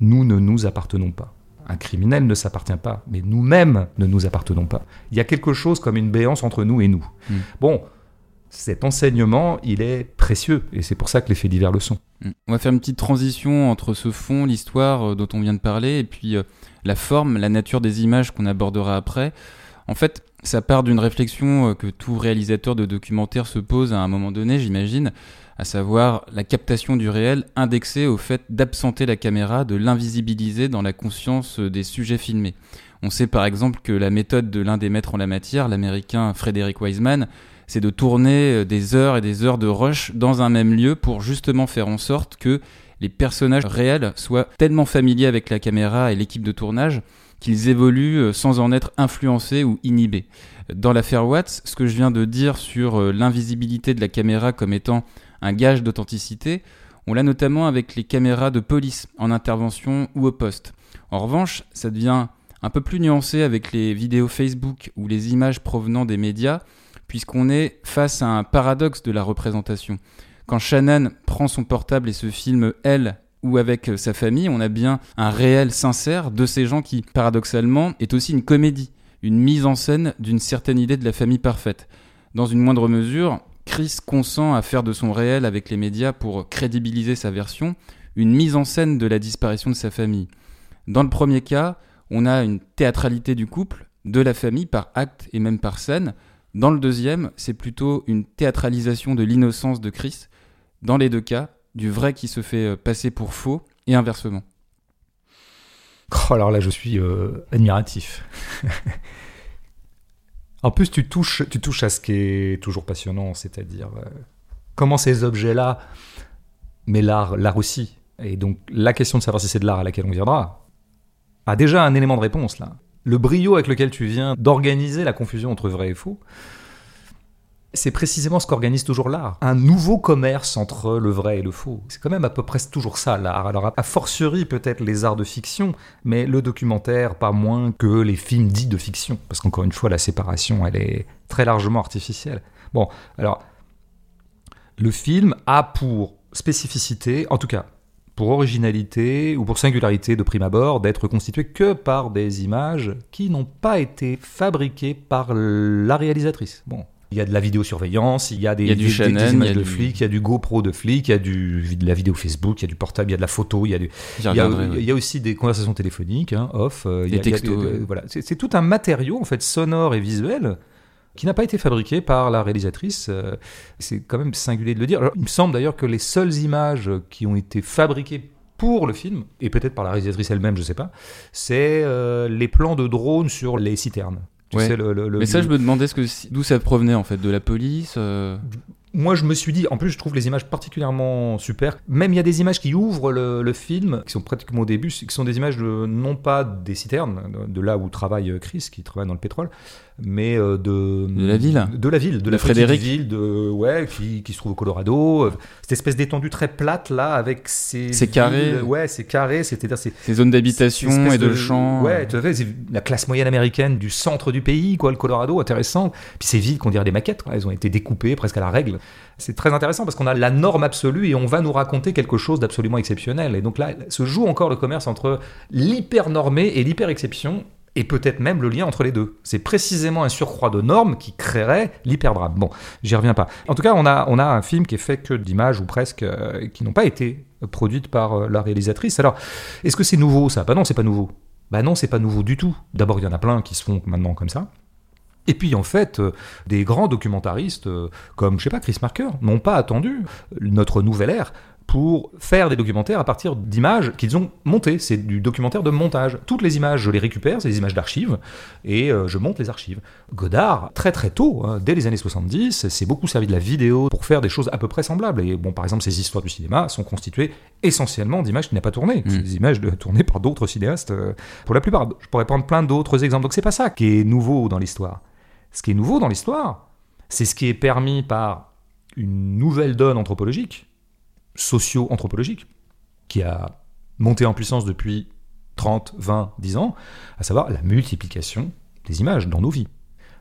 Nous ne nous appartenons pas. Un criminel ne s'appartient pas, mais nous-mêmes ne nous appartenons pas. Il y a quelque chose comme une béance entre nous et nous. Hmm. Bon, cet enseignement, il est précieux, et c'est pour ça que les faits divers le sont. Hmm. On va faire une petite transition entre ce fond, l'histoire euh, dont on vient de parler, et puis euh, la forme, la nature des images qu'on abordera après. En fait, ça part d'une réflexion euh, que tout réalisateur de documentaire se pose à un moment donné, j'imagine à savoir la captation du réel indexée au fait d'absenter la caméra, de l'invisibiliser dans la conscience des sujets filmés. On sait par exemple que la méthode de l'un des maîtres en la matière, l'américain Frederick Wiseman, c'est de tourner des heures et des heures de rush dans un même lieu pour justement faire en sorte que les personnages réels soient tellement familiers avec la caméra et l'équipe de tournage qu'ils évoluent sans en être influencés ou inhibés. Dans l'affaire Watts, ce que je viens de dire sur l'invisibilité de la caméra comme étant un gage d'authenticité, on l'a notamment avec les caméras de police en intervention ou au poste. En revanche, ça devient un peu plus nuancé avec les vidéos Facebook ou les images provenant des médias, puisqu'on est face à un paradoxe de la représentation. Quand Shannon prend son portable et se filme elle ou avec sa famille, on a bien un réel sincère de ces gens qui, paradoxalement, est aussi une comédie, une mise en scène d'une certaine idée de la famille parfaite. Dans une moindre mesure, Chris consent à faire de son réel avec les médias pour crédibiliser sa version, une mise en scène de la disparition de sa famille. Dans le premier cas, on a une théâtralité du couple, de la famille par acte et même par scène. Dans le deuxième, c'est plutôt une théâtralisation de l'innocence de Chris. Dans les deux cas, du vrai qui se fait euh, passer pour faux et inversement. Oh, alors là, je suis euh, admiratif. En plus, tu touches, tu touches à ce qui est toujours passionnant, c'est-à-dire euh, comment ces objets-là, mais l'art, l'art aussi. Et donc, la question de savoir si c'est de l'art à laquelle on viendra a déjà un élément de réponse là. Le brio avec lequel tu viens d'organiser la confusion entre vrai et faux, c'est précisément ce qu'organise toujours l'art. Un nouveau commerce entre le vrai et le faux. C'est quand même à peu près toujours ça l'art. Alors a fortiori peut-être les arts de fiction, mais le documentaire pas moins que les films dits de fiction. Parce qu'encore une fois, la séparation, elle est très largement artificielle. Bon, alors, le film a pour spécificité, en tout cas pour originalité ou pour singularité de prime abord, d'être constitué que par des images qui n'ont pas été fabriquées par la réalisatrice. Bon, il y a de la vidéosurveillance, il y a des, du images de flics, il y a du GoPro de flics, il y a du, de la vidéo Facebook, il y a du portable, il y a de la photo, il y a, du, il, y a, il y a aussi des conversations téléphoniques, hein, off. Euh, des textos. voilà. C'est tout un matériau en fait sonore et visuel qui n'a pas été fabriqué par la réalisatrice. Euh, c'est quand même singulier de le dire. il me semble d'ailleurs que les seules images qui ont été fabriquées pour le film, et peut-être par la réalisatrice elle-même, je ne sais pas, c'est euh, les plans de drone sur les citernes. Mais ça, je me demandais d'où ça provenait en fait, de la police. Euh moi, je me suis dit, en plus, je trouve les images particulièrement super. Même il y a des images qui ouvrent le, film, qui sont pratiquement au début, qui sont des images de, non pas des citernes, de là où travaille Chris, qui travaille dans le pétrole, mais euh, de, de la ville. De la ville, de, la Frédéric. ville de, ouais, qui, qui, se trouve au Colorado. Euh, cette espèce d'étendue très plate, là, avec ces. C'est carré. Ouais, c'est carré, c'est-à-dire. Ces zones d'habitation et de, champs. Ouais, tu vois, la classe moyenne américaine du centre du pays, quoi, le Colorado, intéressant. Puis ces villes qu'on dirait des maquettes, quoi, elles ont été découpées presque à la règle. C'est très intéressant parce qu'on a la norme absolue et on va nous raconter quelque chose d'absolument exceptionnel. Et donc là, se joue encore le commerce entre l'hyper normé et l'hyper exception et peut-être même le lien entre les deux. C'est précisément un surcroît de normes qui créerait l'hyperdrame. Bon, j'y reviens pas. En tout cas, on a, un film qui est fait que d'images ou presque euh, qui n'ont pas été produites par euh, la réalisatrice. Alors, est-ce que c'est nouveau ça? Bah non, c'est pas nouveau. Bah non, c'est pas nouveau du tout. D'abord, il y en a plein qui se font maintenant comme ça. Et puis en fait, euh, des grands documentaristes comme, je sais pas, Chris Marker, n'ont pas attendu notre nouvelle ère pour faire des documentaires à partir d'images qu'ils ont montées. C'est du documentaire de montage. Toutes les images, je les récupère, c'est des images d'archives, et euh, je monte les archives. Godard, très très tôt, hein, dès les années 70, s'est beaucoup servi de la vidéo pour faire des choses à peu près semblables. Et bon, par exemple, ces histoires du cinéma sont constituées essentiellement d'images qui n'ont pas tourné. Mm. Des images de, tournées par d'autres cinéastes, euh, pour la plupart. Je pourrais prendre plein d'autres exemples. Donc c'est pas ça qui est nouveau dans l'histoire. Ce qui est nouveau dans l'histoire, c'est ce qui est permis par une nouvelle donne anthropologique, socio-anthropologique qui a monté en puissance depuis 30, 20, 10 ans, à savoir la multiplication des images dans nos vies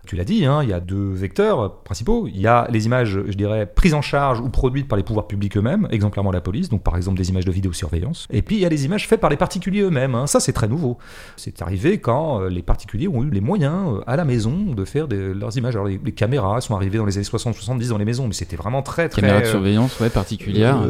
tu l'as dit, hein, il y a deux vecteurs principaux. Il y a les images, je dirais, prises en charge ou produites par les pouvoirs publics eux-mêmes, exemplairement la police, donc par exemple des images de vidéosurveillance. Et puis il y a les images faites par les particuliers eux-mêmes. Hein. Ça, c'est très nouveau. C'est arrivé quand euh, les particuliers ont eu les moyens euh, à la maison de faire leurs images. Alors les, caméras sont arrivées dans les années 60-70 dans les maisons, mais c'était vraiment très très. Caméras de euh, surveillance, ouais, particulières.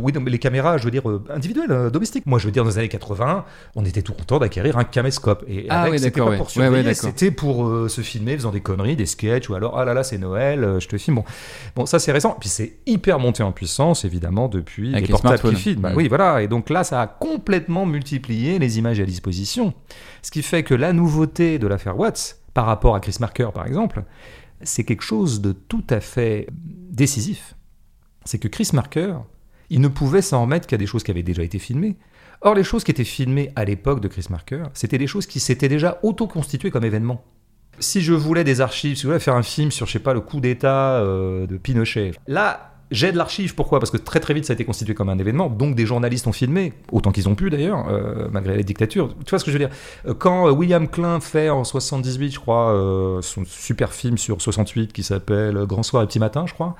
oui, mais les caméras, je veux dire individuelles, domestiques. Moi, je veux dire dans les années 80, on était tout content d'acquérir un caméscope. Et ah, avec, c'était pas pour surveiller, c'était pour se filmer faisant des conneries, des sketchs, ou alors, ah là là, c'est Noël, euh, je te filme. Bon, bon ça c'est récent. Puis c'est hyper monté en puissance, évidemment, depuis les, portables qui filment. Bah oui, voilà. Et donc là, ça a complètement multiplié les images à disposition. Ce qui fait que la nouveauté de l'affaire Watts, par rapport à Chris Marker, par exemple, c'est quelque chose de tout à fait décisif. C'est que Chris Marker, Il ne pouvait s'en remettre qu'à des choses qui avaient déjà été filmées. Or, les choses qui étaient filmées à l'époque de Chris Marker, c'était des choses qui s'étaient déjà auto-constituées comme événements. Si je voulais des archives, si je voulais faire un film sur, je sais pas, le coup d'État euh, de Pinochet, là, j'ai de l'archive. Pourquoi? Parce que très très vite, ça a été constitué comme un événement. Donc des journalistes ont filmé, autant qu'ils ont pu d'ailleurs, euh, malgré les dictatures. Tu vois ce que je veux dire? Euh, Quand William Klein fait en 78, je crois, son super film sur 68 qui s'appelle Grand Soir et Petit Matin, je crois,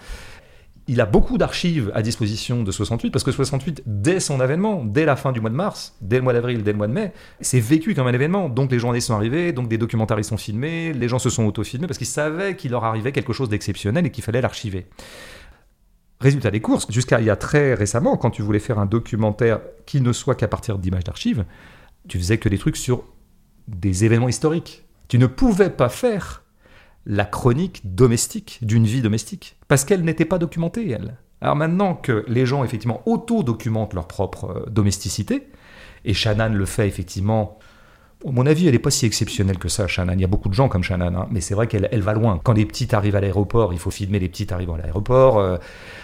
il a beaucoup d'archives à disposition de 68 parce que 68, dès son avènement, dès la fin du mois de mars, dès le mois d'avril, dès le mois de mai, c'est vécu comme un événement. Donc les journalistes sont arrivés, donc des documentaristes sont filmés, les gens se sont auto-filmés parce qu'ils savaient qu'il leur arrivait quelque chose d'exceptionnel et qu'il fallait l'archiver. Résultat des courses, jusqu'à il y a très récemment, quand tu voulais faire un documentaire qui ne soit qu'à partir d'images d'archives, tu faisais que des trucs sur des événements historiques. Tu ne pouvais pas faire la chronique domestique d'une vie domestique, parce qu'elle n'était pas documentée, elle. Alors maintenant que les gens, effectivement, auto-documentent leur propre euh, domesticité, et Shannon le fait, effectivement, à mon avis, elle n'est pas si exceptionnelle que ça, Shannon. Il y a beaucoup de gens comme Shannon, hein, mais c'est vrai qu'elle elle va loin. Quand les petites arrivent à l'aéroport, il faut filmer les petites arrivant à l'aéroport. Euh,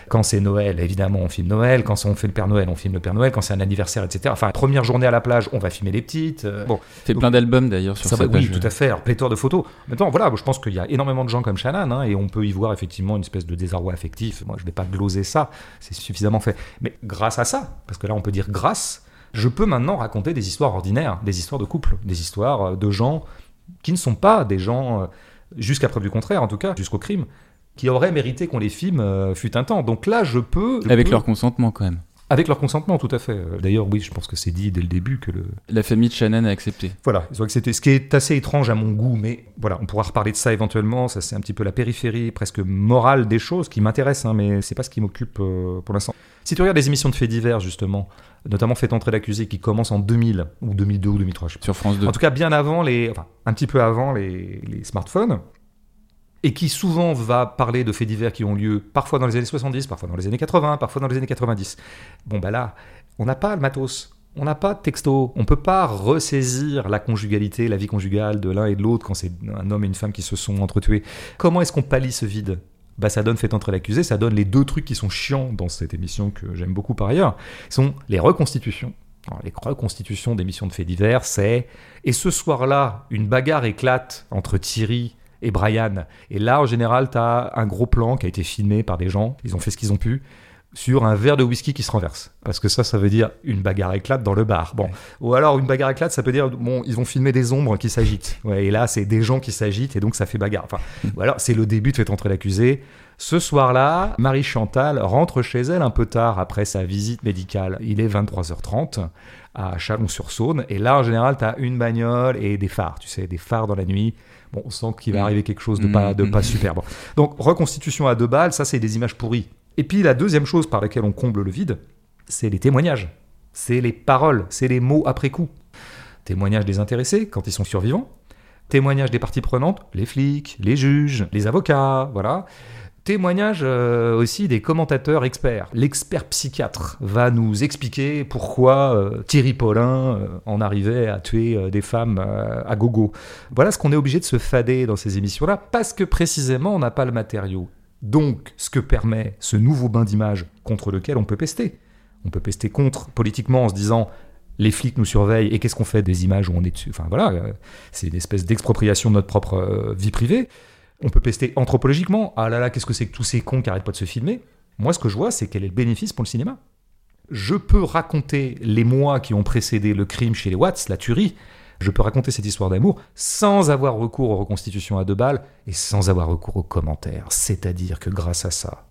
quand c'est Noël, évidemment, on filme Noël. Quand on fait le Père Noël, on filme le Père Noël. Quand c'est un anniversaire, etc. Enfin, première journée à la plage, on va filmer les petites. Euh, bon, fait Donc, plein d'albums d'ailleurs sur ça va, oui, tout à fait. Alors, pléthore de photos. Maintenant, voilà, je pense qu'il y a énormément de gens comme Shannon, hein, et on peut y voir effectivement une espèce de désarroi affectif. Moi, je ne vais pas gloser ça, c'est suffisamment fait. Mais grâce à ça, parce que là, on peut dire grâce, je peux maintenant raconter des histoires ordinaires, des histoires de couple, des histoires euh, de gens qui ne sont pas des gens, euh, jusqu'à preuve du contraire, en tout cas, jusqu'au crime, qui auraient mérité qu'on les filme euh, fut un temps. Donc là, je peux. je Avec peux- leur consentement quand même. Avec leur consentement, tout à fait. D'ailleurs, oui, je pense que c'est dit dès le début que le, La famille de Shannon a accepté. voilà, ils ont accepté. Ce qui est assez étrange à mon goût, mais voilà, on pourra reparler de ça éventuellement. Ça, c'est un petit peu la périphérie presque morale des choses qui m'intéressent, hein, mais c'est pas ce qui m'occupe euh, pour l'instant. Si tu regardes les émissions de faits divers, justement, notamment Fait entrer l'accusé, qui commence en 2000 ou 2002 ou 2003, je sais pas. Sur France 2. En tout cas, bien avant les, enfin, un petit peu avant les, les smartphones, et qui souvent va parler de faits divers qui ont lieu parfois dans les années 70, parfois dans les années 80, parfois dans les années 90. Bon, bah là, on n'a pas le matos. On n'a pas de texto, on peut pas ressaisir la conjugalité, la vie conjugale de l'un et de l'autre quand c'est un homme et une femme qui se sont entretués. Comment est-ce qu'on pallie ce vide? Bah ça donne fait entrer l'accusé, ça donne les deux trucs qui sont chiants dans cette émission que j'aime beaucoup par ailleurs, sont les reconstitutions. Les reconstitutions d'émissions de faits divers, c'est et ce soir-là, une bagarre éclate entre Thierry et Brian. Et là, en général, tu as un gros plan qui a été filmé par des gens, ils ont fait ce qu'ils ont pu, sur un verre de whisky qui se renverse. Parce que ça, ça veut dire une bagarre éclate dans le bar. Bon. Ou alors, une bagarre éclate, ça peut dire, bon, ils ont filmé des ombres qui s'agitent. Ouais, et là, c'est des gens qui s'agitent, et donc ça fait bagarre. Enfin, ou alors, c'est le début de Fait entrer l'accusé. Ce soir-là, Marie Chantal rentre chez elle un peu tard après sa visite médicale. Il est 23h30 à Chalon-sur-Saône. Et là, en général, tu as une bagnole et des phares, tu sais, des phares dans la nuit. Bon, on sent qu'il va Mm. arriver quelque chose de pas, de pas super. Bon. Donc, reconstitution à deux balles, ça, c'est des images pourries. Et puis, la deuxième chose par laquelle on comble le vide, c'est les témoignages. C'est les paroles, c'est les mots après coup. Témoignages des intéressés quand ils sont survivants. Témoignages des parties prenantes, les flics, les juges, les avocats, voilà. Témoignages euh, aussi des commentateurs experts. L'expert psychiatre va nous expliquer pourquoi euh, Thierry Paulin euh, en arrivait à tuer des femmes à gogo. Voilà ce qu'on est obligé de se fader dans ces émissions-là, parce que précisément on n'a pas le matériau. Donc, ce que permet ce nouveau bain d'image contre lequel on peut pester. On peut pester contre politiquement en se disant les flics nous surveillent et qu'est-ce qu'on fait des images où on est dessus? Enfin voilà, c'est une espèce d'expropriation de notre propre vie privée. On peut pester anthropologiquement. Ah là là, qu'est-ce que c'est que tous ces cons qui arrêtent pas de se filmer? Moi, ce que je vois, c'est quel est le bénéfice pour le cinéma. Je peux raconter les mois qui ont précédé le crime chez les Watts, la tuerie. Je peux raconter cette histoire d'amour sans avoir recours aux reconstitutions à deux balles et sans avoir recours aux commentaires. C'est-à-dire que grâce à ça,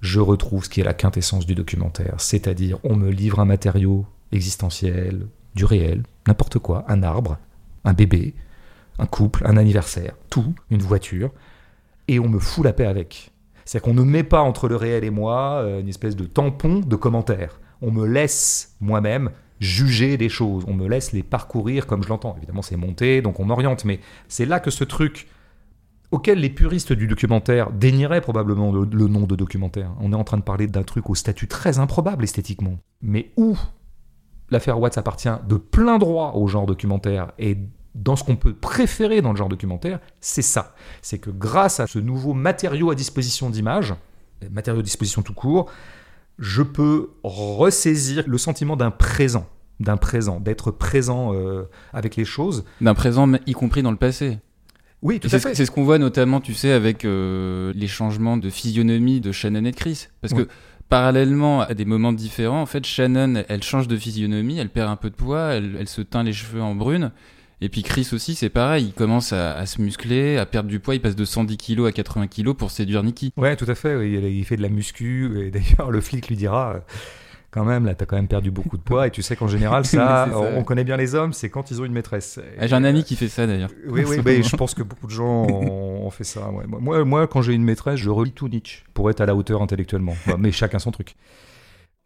je retrouve ce qui est la quintessence du documentaire. C'est-à-dire, on me livre un matériau existentiel, du réel, n'importe quoi, un arbre, un bébé, un couple, un anniversaire, tout, une voiture, et on me fout la paix avec. C'est-à-dire qu'on ne met pas entre le réel et moi euh, une espèce de tampon de commentaires. On me laisse moi-même juger des choses, on me laisse les parcourir comme je l'entends. Évidemment, c'est monté, donc on m'oriente, mais c'est là que ce truc auquel les puristes du documentaire dénieraient probablement le, le nom de documentaire. On est en train de parler d'un truc au statut très improbable esthétiquement, mais où l'affaire Watts appartient de plein droit au genre documentaire et dans ce qu'on peut préférer dans le genre documentaire, c'est ça. C'est que grâce à ce nouveau matériau à disposition d'image, matériau à disposition tout court, je peux ressaisir le sentiment d'un présent, d'un présent, d'être présent euh, avec les choses. D'un présent, y compris dans le passé. Oui, tout à fait. C'est ce qu'on voit notamment, tu sais, avec euh, les changements de physionomie de Shannon et de Chris. Parce que parallèlement à des moments différents, en fait, Shannon, elle change de physionomie, elle perd un peu de poids, elle, elle se teint les cheveux en brune. Et puis Chris aussi, c'est pareil, il commence à, se muscler, à perdre du poids, il passe de 110 kg à 80 kg pour séduire Nikki. Ouais, tout à fait, il, fait de la muscu, et d'ailleurs le flic lui dira, euh, quand même, là, t'as quand même perdu beaucoup de poids, et tu sais qu'en général, ça, on, connaît bien les hommes, c'est quand ils ont une maîtresse. Ah, j'ai un ami qui fait ça d'ailleurs. Oui, oui, mais je pense que beaucoup de gens ont, fait ça. Moi, moi, quand j'ai une maîtresse, je relis tout Nietzsche pour être à la hauteur intellectuellement. mais chacun son truc.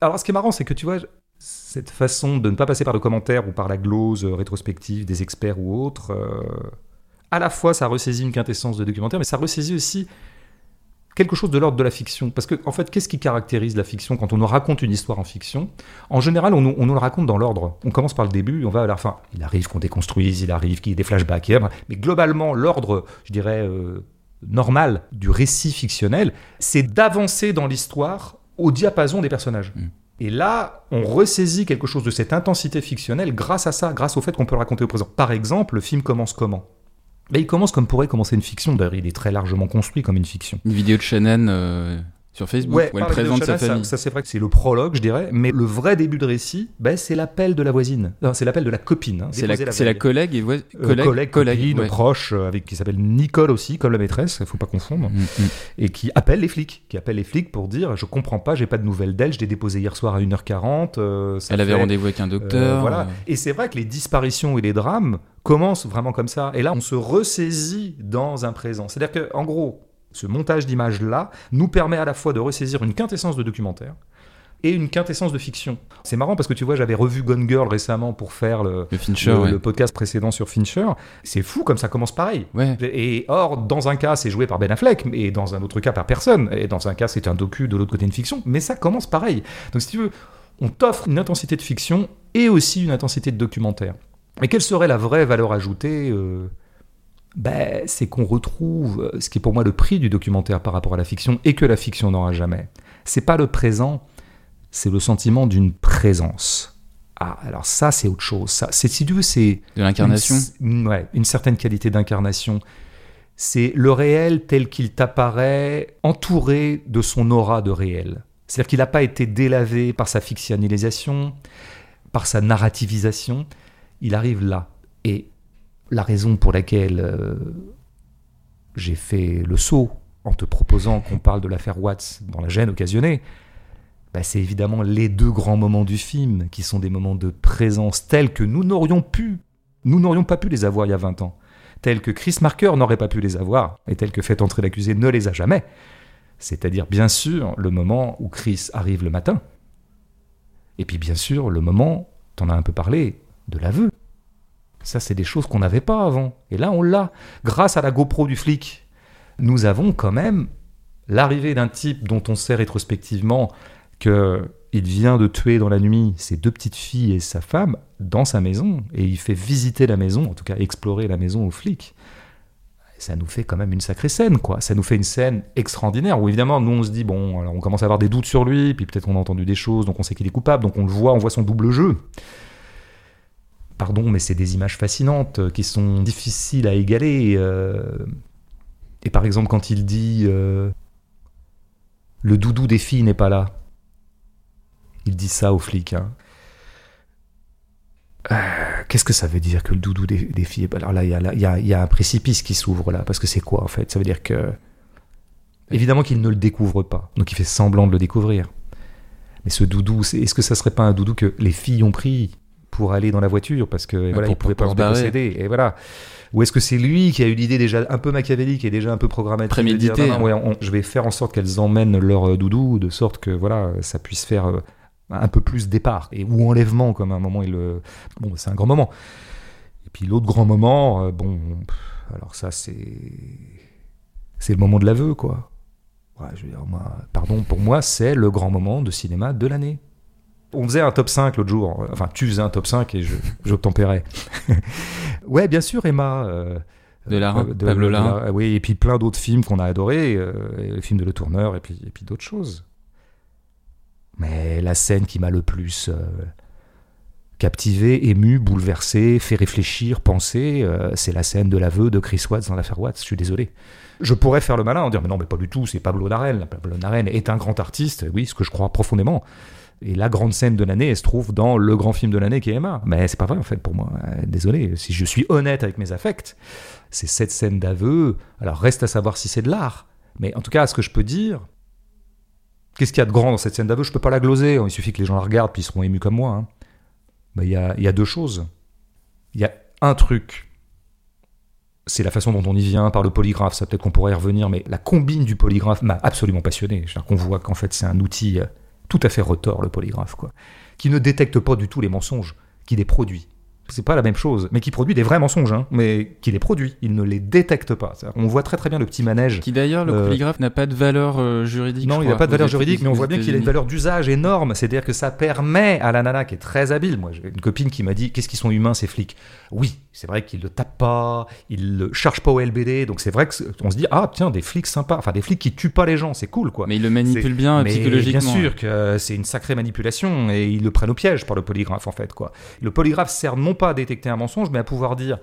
Alors, ce qui est marrant, c'est que tu vois, cette façon de ne pas passer par le commentaire ou par la glose rétrospective des experts ou autres, euh, à la fois ça ressaisit une quintessence de documentaire, mais ça ressaisit aussi quelque chose de l'ordre de la fiction. Parce que, en fait, qu'est-ce qui caractérise la fiction quand on nous raconte une histoire en fiction? En général, on, nous le raconte dans l'ordre. On commence par le début, on va à la fin. Il arrive qu'on déconstruise, il arrive qu'il y ait des flashbacks, mais globalement, l'ordre, je dirais, euh, normal du récit fictionnel, c'est d'avancer dans l'histoire au diapason des personnages. Mm. Et là, on ressaisit quelque chose de cette intensité fictionnelle grâce à ça, grâce au fait qu'on peut raconter au présent. Par exemple, le film commence comment? Il commence comme pourrait commencer une fiction. D'ailleurs, il est très largement construit comme une fiction. Une vidéo de Shannon euh, sur Facebook où elle présente sa famille. Ça, c'est vrai que c'est le prologue, je dirais, mais le vrai début de récit, ben, c'est l'appel de la voisine. C'est l'appel de la copine. Hein, c'est la, la, collègue et collègue, euh, collègue, copine, proche, euh, avec qui s'appelle Nicole aussi, comme la maîtresse, il faut pas confondre, mm, mm. et qui appelle les flics, qui appelle les flics pour dire je comprends pas, j'ai pas de nouvelles d'elle, je l'ai déposée hier soir à 1h40. Euh, elle avait rendez-vous avec un docteur. voilà. Et c'est vrai que les disparitions et les drames commencent vraiment comme ça. Et là, on se ressaisit dans un présent. C'est-à-dire qu'en gros, ce montage d'images-là nous permet à la fois de ressaisir une quintessence de documentaire et une quintessence de fiction. C'est marrant parce que tu vois, j'avais revu Gone Girl récemment pour faire le, le, podcast précédent sur Fincher. C'est fou comme ça commence pareil. Et or, dans un cas, c'est joué par Ben Affleck, et dans un autre cas, par personne. Et dans un cas, c'est un docu, de l'autre côté, une fiction. Mais ça commence pareil. Donc, si tu veux, on t'offre une intensité de fiction et aussi une intensité de documentaire. Mais quelle serait la vraie valeur ajoutée euh, ben, c'est qu'on retrouve euh, ce qui est pour moi le prix du documentaire par rapport à la fiction et que la fiction n'aura jamais. C'est pas le présent, c'est le sentiment d'une présence. Ah, alors ça, c'est autre chose. Ça, c'est si tu veux, c'est de l'incarnation. Une, ouais, une certaine qualité d'incarnation. C'est le réel tel qu'il t'apparaît, entouré de son aura de réel. C'est-à-dire qu'il n'a pas été délavé par sa fictionnalisation, par sa narrativisation. Il arrive là. Et la raison pour laquelle euh, j'ai fait le saut en te proposant qu'on parle de l'affaire Watts dans la gêne occasionnée, bah, c'est évidemment les deux grands moments du film qui sont des moments de présence tels que nous n'aurions pu, nous n'aurions pas pu les avoir il y a 20 ans, tels que Chris Marker n'aurait pas pu les avoir et tels que Fait entrer l'accusé ne les a jamais. C'est-à-dire bien sûr le moment où Chris arrive le matin, et puis bien sûr le moment, t'en as un peu parlé, de l'aveu. Ça, c'est des choses qu'on n'avait pas avant. Et là, on l'a. Grâce à la GoPro du flic, nous avons quand même l'arrivée d'un type dont on sait rétrospectivement qu'il vient de tuer dans la nuit ses deux petites filles et sa femme dans sa maison, et il fait visiter la maison, en tout cas explorer la maison aux flics. Ça nous fait quand même une sacrée scène, quoi. Ça nous fait une scène extraordinaire où évidemment nous on se dit bon, alors on commence à avoir des doutes sur lui, puis peut-être on a entendu des choses, donc on sait qu'il est coupable, donc on le voit, on voit son double jeu pardon, mais c'est des images fascinantes euh, qui sont difficiles à égaler. Euh. et par exemple, quand il dit euh, Le doudou des filles n'est pas là, il dit ça aux flics. Hein. Qu'est-ce que ça veut dire que le doudou des, filles Alors là, il y, y, a un précipice qui s'ouvre là, parce que c'est quoi en fait? Ça veut dire que. Évidemment qu'il ne le découvre pas, donc il fait semblant de le découvrir. Mais ce doudou, est-ce que ça serait pas un doudou que les filles ont pris? Pour aller dans la voiture parce que voilà, il pouvait pas en déposséder. Et voilà. Ou est-ce que c'est lui qui a eu l'idée déjà un peu machiavélique et déjà un peu programmatique Prémédité. je vais faire en sorte qu'elles emmènent leur euh, doudou de sorte que voilà, ça puisse faire euh, un peu plus départ et ou enlèvement comme à un moment il bon c'est un grand moment. Et puis l'autre grand moment, euh, bon, alors ça c'est c'est le moment de l'aveu quoi. je veux dire, moi, pardon, pour moi c'est le grand moment de cinéma de l'année. On faisait un top 5 l'autre jour. Enfin, tu faisais un top 5 et j'obtempérais. ouais, bien sûr, Emma. Euh, de Lara, de, Pablo Lara. Oui, et puis plein d'autres films qu'on a adorés, euh, le film de Le Tourneur et puis, et puis d'autres choses. Mais la scène qui m'a le plus euh, captivé, ému, bouleversé, fait réfléchir, penser, euh, c'est la scène de l'aveu de Chris Watts dans l'affaire Watts. Je suis désolé. Je pourrais faire le malin en dire mais non mais pas du tout, c'est Pablo Narel. Pablo Narel est un grand artiste, oui, ce que je crois profondément. Et la grande scène de l'année, elle se trouve dans le grand film de l'année qui est Emma. Mais c'est pas vrai en fait pour moi. Euh, Désolé, si je suis honnête avec mes affects, c'est cette scène d'aveu. Alors reste à savoir si c'est de l'art. Mais en tout cas, ce que je peux dire, qu'est-ce qu'il y a de grand dans cette scène d'aveu? Je peux pas la gloser. Il suffit que les gens la regardent puis ils seront émus comme moi. hein. Il y, a, il y a deux choses. Il y a un truc. C'est la façon dont on y vient par le polygraphe. Ça peut-être qu'on pourrait y revenir, mais la combine du polygraphe m'a absolument passionné. C'est-à-dire qu'on voit qu'en fait c'est un outil euh, tout à fait retors, le polygraphe, quoi, qui ne détecte pas du tout les mensonges, qui les produit. C'est pas la même chose, mais qui produit des vrais mensonges, hein, mais qui les produit. Il ne les détecte pas. On voit très très bien le petit manège. Qui d'ailleurs, le Euh, polygraphe n'a pas de valeur euh, juridique. Non, il n'a pas de valeur juridique, mais on voit bien qu'il a une valeur d'usage énorme. C'est-à-dire que ça permet à la nana qui est très habile. Moi, j'ai une copine qui m'a dit Qu'est-ce qu'ils sont humains, ces flics? Oui, c'est vrai qu'ils le tapent pas, ils le chargent pas au LBD. Donc c'est vrai qu'on se dit Ah, tiens, des flics sympas. Enfin, des flics qui tuent pas les gens, c'est cool, quoi. Mais il le manipule bien Mais psychologiquement. Bien sûr que c'est une sacrée manipulation et ils le prennent au piège par le polygraphe en fait quoi. Le polygraphe sert non pas à détecter un mensonge mais à pouvoir dire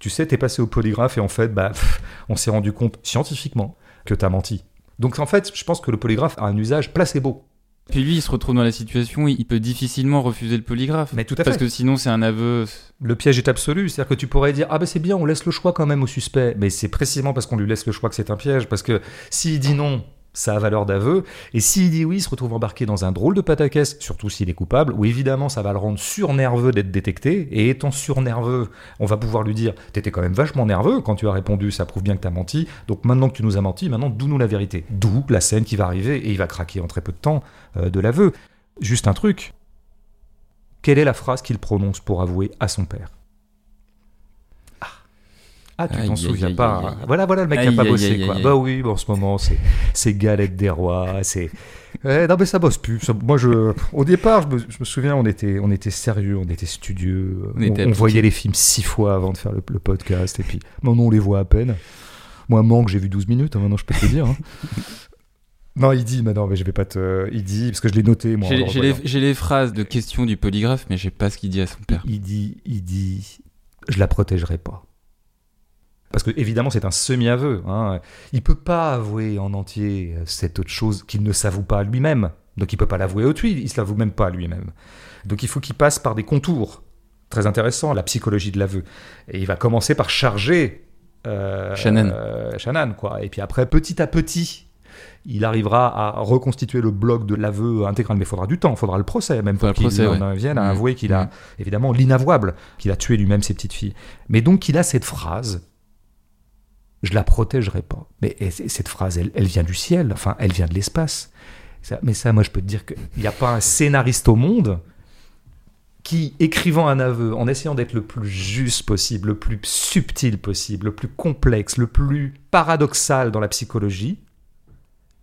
tu sais t'es passé au polygraphe et en fait bah pff, on s'est rendu compte scientifiquement que t'as menti. Donc en fait je pense que le polygraphe a un usage placebo. Puis lui, il se retrouve dans la situation où il peut difficilement refuser le polygraphe. Mais tout à Parce fait. que sinon, c'est un aveu. Le piège est absolu, c'est-à-dire que tu pourrais dire ah ben c'est bien on laisse le choix quand même au suspect, mais c'est précisément parce qu'on lui laisse le choix que c'est un piège parce que s'il dit non ça a valeur d'aveu. Et s'il dit oui, il se retrouve embarqué dans un drôle de pataquès, surtout s'il est coupable, où évidemment ça va le rendre surnerveux d'être détecté. Et étant surnerveux, on va pouvoir lui dire T'étais quand même vachement nerveux quand tu as répondu, ça prouve bien que t'as menti. Donc maintenant que tu nous as menti, maintenant d'où-nous la vérité. D'où la scène qui va arriver et il va craquer en très peu de temps euh, de l'aveu. Juste un truc. Quelle est la phrase qu'il prononce pour avouer à son père? Ah tu t'en souviens aïe, pas aïe, aïe. Voilà, voilà le mec qui a pas bossé quoi. Bah oui, bon, en ce moment c'est c'est galette des rois, c'est Ouais, non mais ça bosse plus. Ça- moi je, au départ, je me, je me souviens, on était, on était sérieux, on était studieux, On on, était on voyait les films six fois avant de faire le, le podcast, et puis maintenant on les voit à peine. Moi, manque, j'ai vu 12 minutes, hein, maintenant je peux te le dire. hein. non, il dit, mais non, mais je vais pas te. Il dit, parce que je l'ai noté, moi. J'ai le j'ai les, revoyant. j'ai les phrases de questions du polygraphe, mais j'ai pas ce qu'il dit à son père. Il dit, il dit, je la protégerai pas. Parce que évidemment, c'est un semi-aveu. Hein. Il peut pas avouer en entier euh, cette autre chose qu'il ne s'avoue pas à lui-même. Donc il peut pas l'avouer autrui, il se l'avoue même pas à lui-même. Donc il faut qu'il passe par des contours très intéressants, la psychologie de l'aveu. Et il va commencer par charger euh, Shannon. euh, Shannon, quoi. Et puis après, petit à petit, il arrivera à reconstituer le bloc de l'aveu intégral. Mais il faudra du temps, il faudra le procès, même pour qu'il ouais. vienne à Mhm. avouer qu'il a Mhm. évidemment l'inavouable, qu'il a tué lui-même ses petites filles. Mais donc il a cette phrase, je la protégerai pas. Mais cette phrase, elle, vient du ciel, enfin, elle vient de l'espace. Mais ça, moi, je peux te dire qu'il n'y a pas un scénariste au monde qui, écrivant un aveu, en essayant d'être le plus juste possible, le plus subtil possible, le plus complexe, le plus paradoxal dans la psychologie,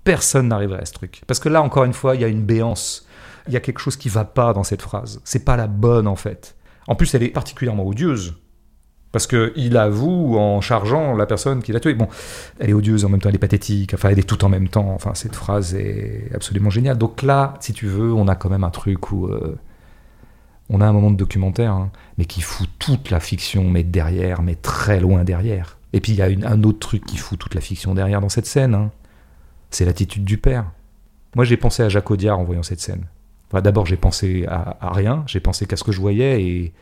personne n'arriverait à ce truc. Parce que là, encore une fois, il y a une béance. Il y a quelque chose qui va pas dans cette phrase. C'est pas la bonne, en fait. En plus, elle est particulièrement odieuse. Parce qu'il avoue en chargeant la personne qui l'a tué. Bon, elle est odieuse en même temps, elle est pathétique. Enfin, elle est tout en même temps. Enfin, cette phrase est absolument géniale. Donc là, si tu veux, on a quand même un truc où euh, on a un moment de documentaire, hein, mais qui fout toute la fiction, mais derrière, mais très loin derrière. Et puis il y a un autre truc qui fout toute la fiction derrière dans cette scène. hein. C'est l'attitude du père. Moi, j'ai pensé à Jacques Audiard en voyant cette scène. D'abord, j'ai pensé à, à rien. J'ai pensé qu'à ce que je voyais et.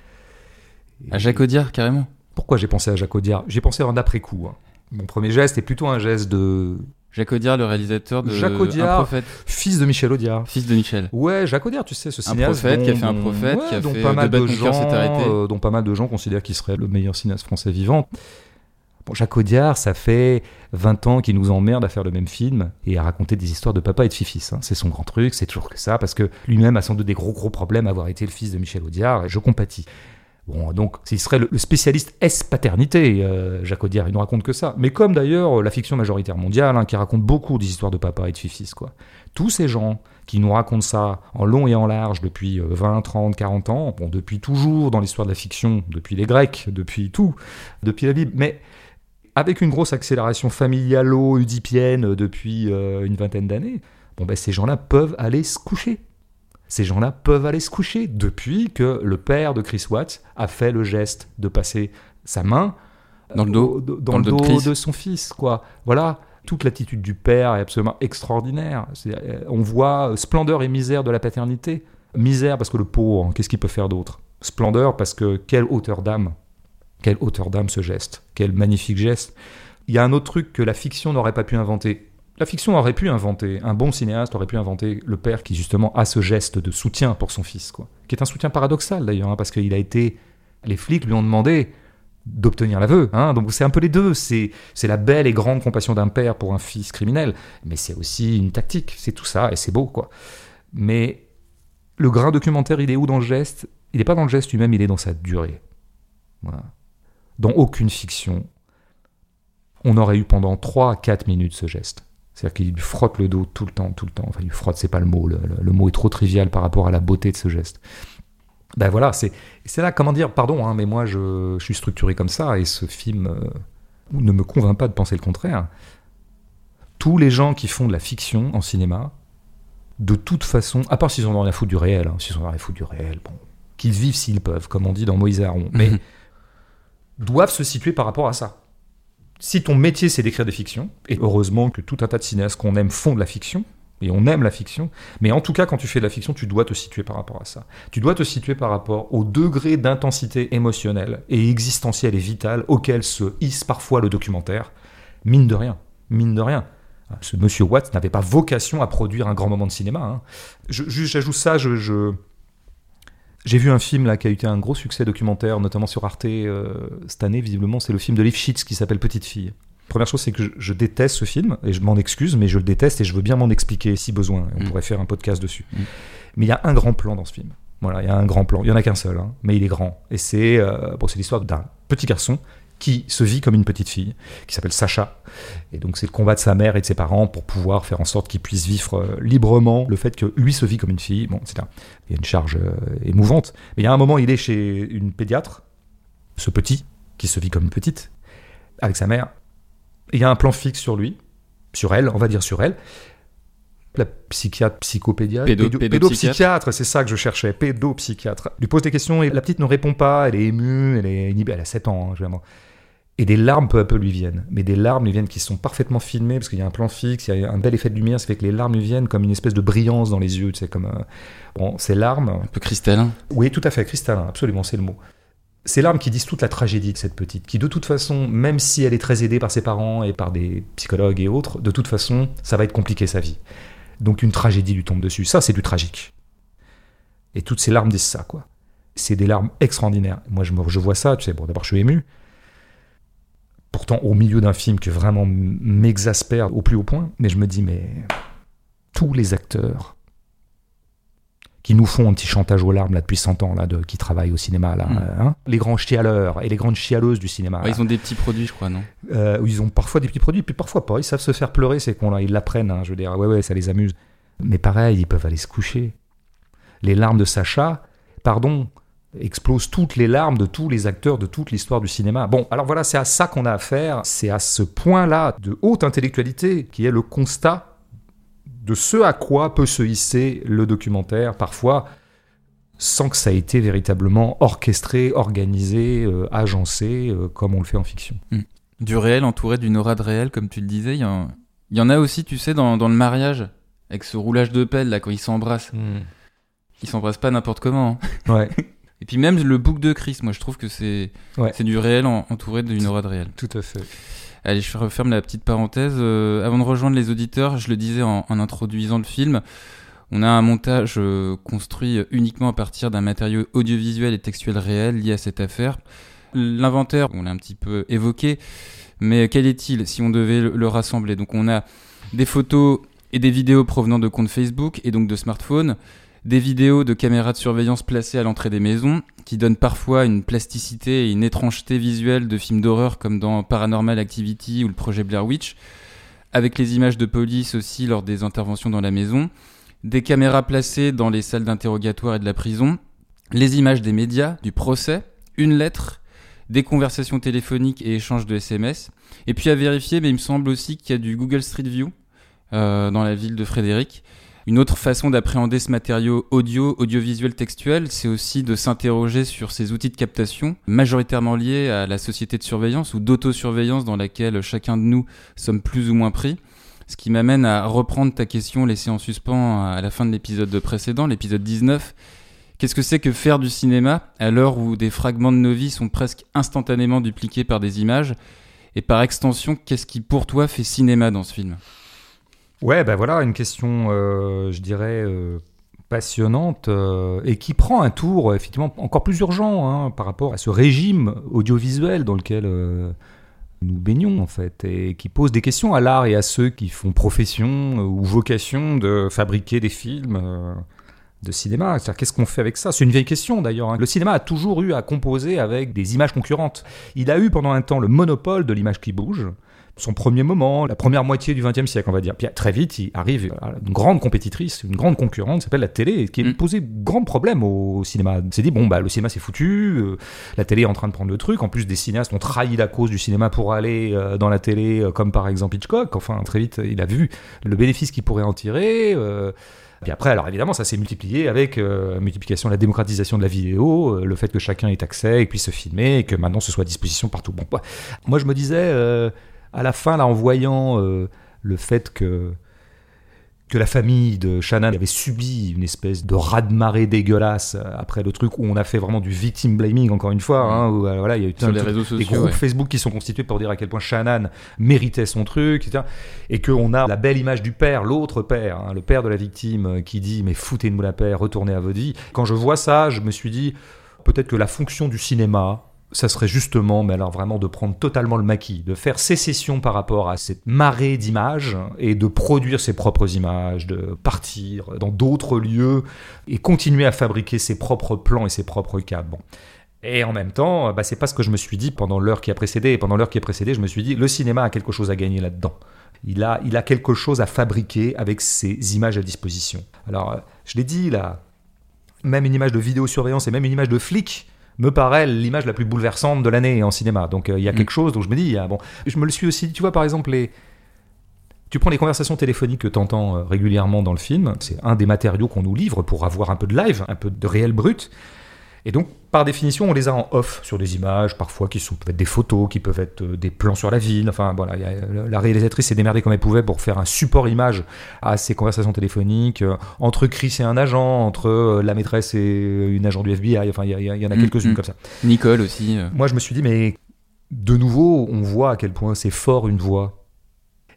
À Jacques Audiard, carrément. Pourquoi j'ai pensé à Jacques Audiard? J'ai pensé en après-coup. hein. Mon premier geste est plutôt un geste de Jacques Audiard, le réalisateur de Jacques Audiard. Un prophète, fils de Michel Audiard. fils de Michel. Ouais, Jacques Audiard, tu sais, ce Un cinéaste prophète qui a dont- fait un dont- prophète, ouais, qui a dont fait, pas mal De gens, arrêté. euh, dont pas mal de gens considèrent qu'il serait le meilleur cinéaste français vivant. Bon, Jacques Audiard, ça fait 20 ans qu'il nous emmerde à faire le même film et à raconter des histoires de papa et de fils. hein. C'est son grand truc, c'est toujours que ça, parce que lui-même a sans doute des gros gros problèmes à avoir été le fils de Michel Audiard, et je compatis. Bon, donc, il serait le, spécialiste S-paternité, euh, Jacques Audiard, il ne raconte que ça. Mais comme d'ailleurs la fiction majoritaire mondiale, hein, qui raconte beaucoup des histoires de papa et de fils, quoi. Tous ces gens qui nous racontent ça en long et en large depuis euh, 20, 30, 40 ans, bon, depuis toujours dans l'histoire de la fiction, depuis les Grecs, depuis tout, depuis la Bible, mais avec une grosse accélération familialo-udipienne depuis euh, une vingtaine d'années, bon, ben, ces gens-là peuvent aller se coucher. Ces gens-là peuvent aller se coucher depuis que le père de Chris Watts a fait le geste de passer sa main dans le dos, au- dans, le dos, de, son fils, quoi. Voilà. Toute l'attitude du père est absolument extraordinaire. Euh, On voit splendeur et misère de la paternité. Misère parce que le pauvre, qu'est-ce qu'il peut faire d'autre? Splendeur parce que quelle hauteur d'âme. Quelle hauteur d'âme ce geste. Quel magnifique geste. Il y a un autre truc que la fiction n'aurait pas pu inventer. La fiction aurait pu inventer, un bon cinéaste aurait pu inventer le père qui justement a ce geste de soutien pour son fils, quoi. Qui est un soutien paradoxal d'ailleurs, hein, parce qu'il a été, les flics lui ont demandé d'obtenir l'aveu, hein, donc c'est un peu les deux. C'est la belle et grande compassion d'un père pour un fils criminel, mais c'est aussi une tactique, c'est tout ça et c'est beau, quoi. Mais le grain documentaire, il est où dans le geste? Il n'est pas dans le geste lui-même, il est dans sa durée. Voilà. Dans aucune fiction, on aurait eu pendant 3 à 4 minutes ce geste. C'est-à-dire qu'il lui frotte le dos tout le temps, tout le temps. Enfin, il lui frotte, c'est pas le mot. Le, le- le mot est trop trivial par rapport à la beauté de ce geste. Ben voilà, c'est c'est là, comment dire, pardon, hein, mais moi je, je suis structuré comme ça et ce film euh, ne me convainc pas de penser le contraire. Tous les gens qui font de la fiction en cinéma, de toute façon, à part s'ils ont rien à foutre du réel, hein, s'ils ont rien à foutre du réel, bon, qu'ils vivent s'ils peuvent, comme on dit dans Moïse et Aaron, mais doivent se situer par rapport à ça. Si ton métier c'est d'écrire des fictions, et heureusement que tout un tas de cinéastes qu'on aime font de la fiction, et on aime la fiction, mais en tout cas quand tu fais de la fiction, tu dois te situer par rapport à ça. Tu dois te situer par rapport au degré d'intensité émotionnelle et existentielle et vitale auquel se hisse parfois le documentaire. Mine de rien, mine de rien. Ce monsieur Watts n'avait pas vocation à produire un grand moment de cinéma. hein. J'ajoute ça, je- j'ai vu un film là qui a été un gros succès documentaire, notamment sur Arte euh, cette année, visiblement, c'est le film de Lifshitz qui s'appelle Petite fille. Première chose, c'est que je, je déteste ce film, et je m'en excuse, mais je le déteste et je veux bien m'en expliquer si besoin. On Mm. pourrait faire un podcast dessus. Mm. Mais il y a un grand plan dans ce film. Voilà, il y a un grand plan. Il y en a qu'un seul, hein, mais il est grand. Et c'est euh, bon, c'est l'histoire d'un petit garçon qui se vit comme une petite fille, qui s'appelle Sacha. Et donc c'est le combat de sa mère et de ses parents pour pouvoir faire en sorte qu'il puisse vivre euh, librement le fait que lui se vit comme une fille. Bon, c'est un- il y a une charge euh, émouvante. Mais il y a un moment, il est chez une pédiatre, ce petit, qui se vit comme une petite, avec sa mère. Et il y a un plan fixe sur lui, sur elle, on va dire sur elle. La psychiatre, psychopédiatre, Pédo- pédo- pédopsychiatre. pédopsychiatre, c'est ça que je cherchais, pédopsychiatre. Lui pose des questions et la petite ne répond pas, elle est émue, elle est inhibée, elle a 7 ans, hein. Et des larmes peu à peu lui viennent. Mais des larmes lui viennent qui sont parfaitement filmées, parce qu'il y a un plan fixe, il y a un bel effet de lumière, ça fait que les larmes lui viennent comme une espèce de brillance dans les yeux, tu sais, comme... euh, Bon, ces larmes, Un peu cristallin. oui, tout à fait, cristallin, absolument, c'est le mot. Ces larmes qui disent toute la tragédie de cette petite, qui de toute façon, même si elle est très aidée par ses parents et par des psychologues et autres, de toute façon, ça va être compliqué sa vie. Donc une tragédie lui tombe dessus. Ça, c'est du tragique. Et toutes ces larmes disent ça, quoi. C'est des larmes extraordinaires. Moi, je, me- je vois ça, tu sais, bon, d'abord, je suis ému. Pourtant, au milieu d'un film qui vraiment m'exaspère au plus haut point, mais je me dis, mais tous les acteurs qui nous font un petit chantage aux larmes là depuis 100 ans là de qui travaillent au cinéma là Mm. euh, hein, les grands chialeurs et les grandes chialeuses du cinéma. Ouais, ils ont des petits produits, je crois, non? Euh, ils ont parfois des petits produits puis parfois pas. Ils savent se faire pleurer ces cons là ils l'apprennent hein, je veux dire. Ouais ouais ça les amuse. Mais pareil ils peuvent aller se coucher. Les larmes de Sacha pardon explosent toutes les larmes de tous les acteurs de toute l'histoire du cinéma. Bon, alors voilà, c'est à ça qu'on a affaire, c'est à ce point-là de haute intellectualité qui est le constat de ce à quoi peut se hisser le documentaire, parfois sans que ça ait été véritablement orchestré, organisé, euh, agencé, euh, comme on le fait en fiction. Du réel entouré d'une aura de réel, comme tu le disais. Il y, en... il y en a aussi, tu sais, dans, dans le mariage, avec ce roulage de pelle, là, quand ils s'embrassent. Ils s'embrassent pas n'importe comment. hein. Ouais, Et puis même le bouc de Chris, moi je trouve que c'est Ouais. c'est du réel en- entouré d'une aura de réel. tout à fait. Allez, je referme la petite parenthèse. Euh, avant de rejoindre les auditeurs, je le disais en, en introduisant le film, on a un montage euh, construit uniquement à partir d'un matériau audiovisuel et textuel réel lié à cette affaire. L'inventaire, on l'a un petit peu évoqué, mais quel est-il si on devait le, le rassembler? Donc on a des photos et des vidéos provenant de comptes Facebook et donc de smartphones, des vidéos de caméras de surveillance placées à l'entrée des maisons, qui donnent parfois une plasticité et une étrangeté visuelle de films d'horreur comme dans Paranormal Activity ou le projet Blair Witch, avec les images de police aussi lors des interventions dans la maison, des caméras placées dans les salles d'interrogatoire et de la prison, les images des médias, du procès, une lettre, des conversations téléphoniques et échanges de SMS, et puis à vérifier, mais il me semble aussi qu'il y a du Google Street View euh, dans la ville de Frédéric, Une autre façon d'appréhender ce matériau audio, audiovisuel, textuel, c'est aussi de s'interroger sur ces outils de captation, majoritairement liés à la société de surveillance ou d'autosurveillance dans laquelle chacun de nous sommes plus ou moins pris. Ce qui m'amène à reprendre ta question laissée en suspens à la fin de l'épisode précédent, l'épisode 19. Qu'est-ce que c'est que faire du cinéma à l'heure où des fragments de nos vies sont presque instantanément dupliqués par des images? Et par extension, qu'est-ce qui pour toi fait cinéma dans ce film? Ouais, ben voilà, une question, euh, je dirais, euh, passionnante euh, et qui prend un tour, effectivement, encore plus urgent hein, par rapport à ce régime audiovisuel dans lequel nous baignons, en fait, et qui pose des questions à l'art et à ceux qui font profession ou vocation de fabriquer des films de cinéma. C'est-à-dire, qu'est-ce qu'on fait avec ça? C'est une vieille question d'ailleurs. Hein. Le cinéma a toujours eu à composer avec des images concurrentes. Il a eu pendant un temps le monopole de l'image qui bouge son premier moment, la première moitié du XXe siècle, on va dire. Puis très vite, il arrive une grande compétitrice, une grande concurrente, qui s'appelle la télé, qui a mm. posé grand problème au cinéma. On s'est dit, bon, bah, le cinéma c'est foutu, euh, la télé est en train de prendre le truc. En plus, des cinéastes ont trahi la cause du cinéma pour aller euh, dans la télé, euh, comme par exemple Hitchcock. Enfin, très vite, il a vu le bénéfice qu'il pourrait en tirer. Puis après, alors évidemment, ça s'est multiplié avec la multiplication, la démocratisation de la vidéo, le fait que chacun ait accès et puisse se filmer, et que maintenant ce soit à disposition partout. Bon, moi je me disais, à la fin, là, en voyant euh, le fait que, que la famille de Shannon avait subi une espèce de raz-de-marée dégueulasse euh, après le truc où on a fait vraiment du victim blaming, encore une fois, hein, où, euh, voilà, il y a eu les réseaux sociaux, des groupes Facebook qui sont constitués pour dire à quel point Shannon méritait son truc, etc. Et qu'on a la belle image du père, l'autre père, hein, le père de la victime, qui dit Mais foutez-nous la paix, retournez à votre vie. Quand je vois ça, je me suis dit Peut-être que la fonction du cinéma, ça serait justement, mais alors vraiment de prendre totalement le maquis, de faire sécession par rapport à cette marée d'images et de produire ses propres images, de partir dans d'autres lieux et continuer à fabriquer ses propres plans et ses propres cadres. Bon. Et en même temps, bah, c'est pas ce que je me suis dit pendant l'heure qui a précédé. Et pendant l'heure qui a précédé, je me suis dit, le cinéma a quelque chose à gagner là-dedans. Il a, il a quelque chose à fabriquer avec ses images à disposition. Alors, je l'ai dit là, même une image de vidéosurveillance et même une image de flic, me paraît l'image la plus bouleversante de l'année en cinéma. Donc euh, il y a mm. quelque chose dont je me dis, bon, je me le suis aussi, tu vois par exemple les... Tu prends les conversations téléphoniques que tu entends euh, régulièrement dans le film, c'est un des matériaux qu'on nous livre pour avoir un peu de live, un peu de réel brut. Et donc, par définition, on les a en off sur des images, parfois qui sont peut-être des photos, qui peuvent être euh, des plans sur la ville. Enfin, voilà, la réalisatrice s'est démerdée comme elle pouvait pour faire un support image à ces conversations téléphoniques euh, entre Chris et un agent, entre euh, la maîtresse et une agent du FBI. Enfin, il y, en a mm, quelques-unes mm. comme ça. Nicole aussi. Moi, je me suis dit, mais de nouveau, on voit à quel point c'est fort une voix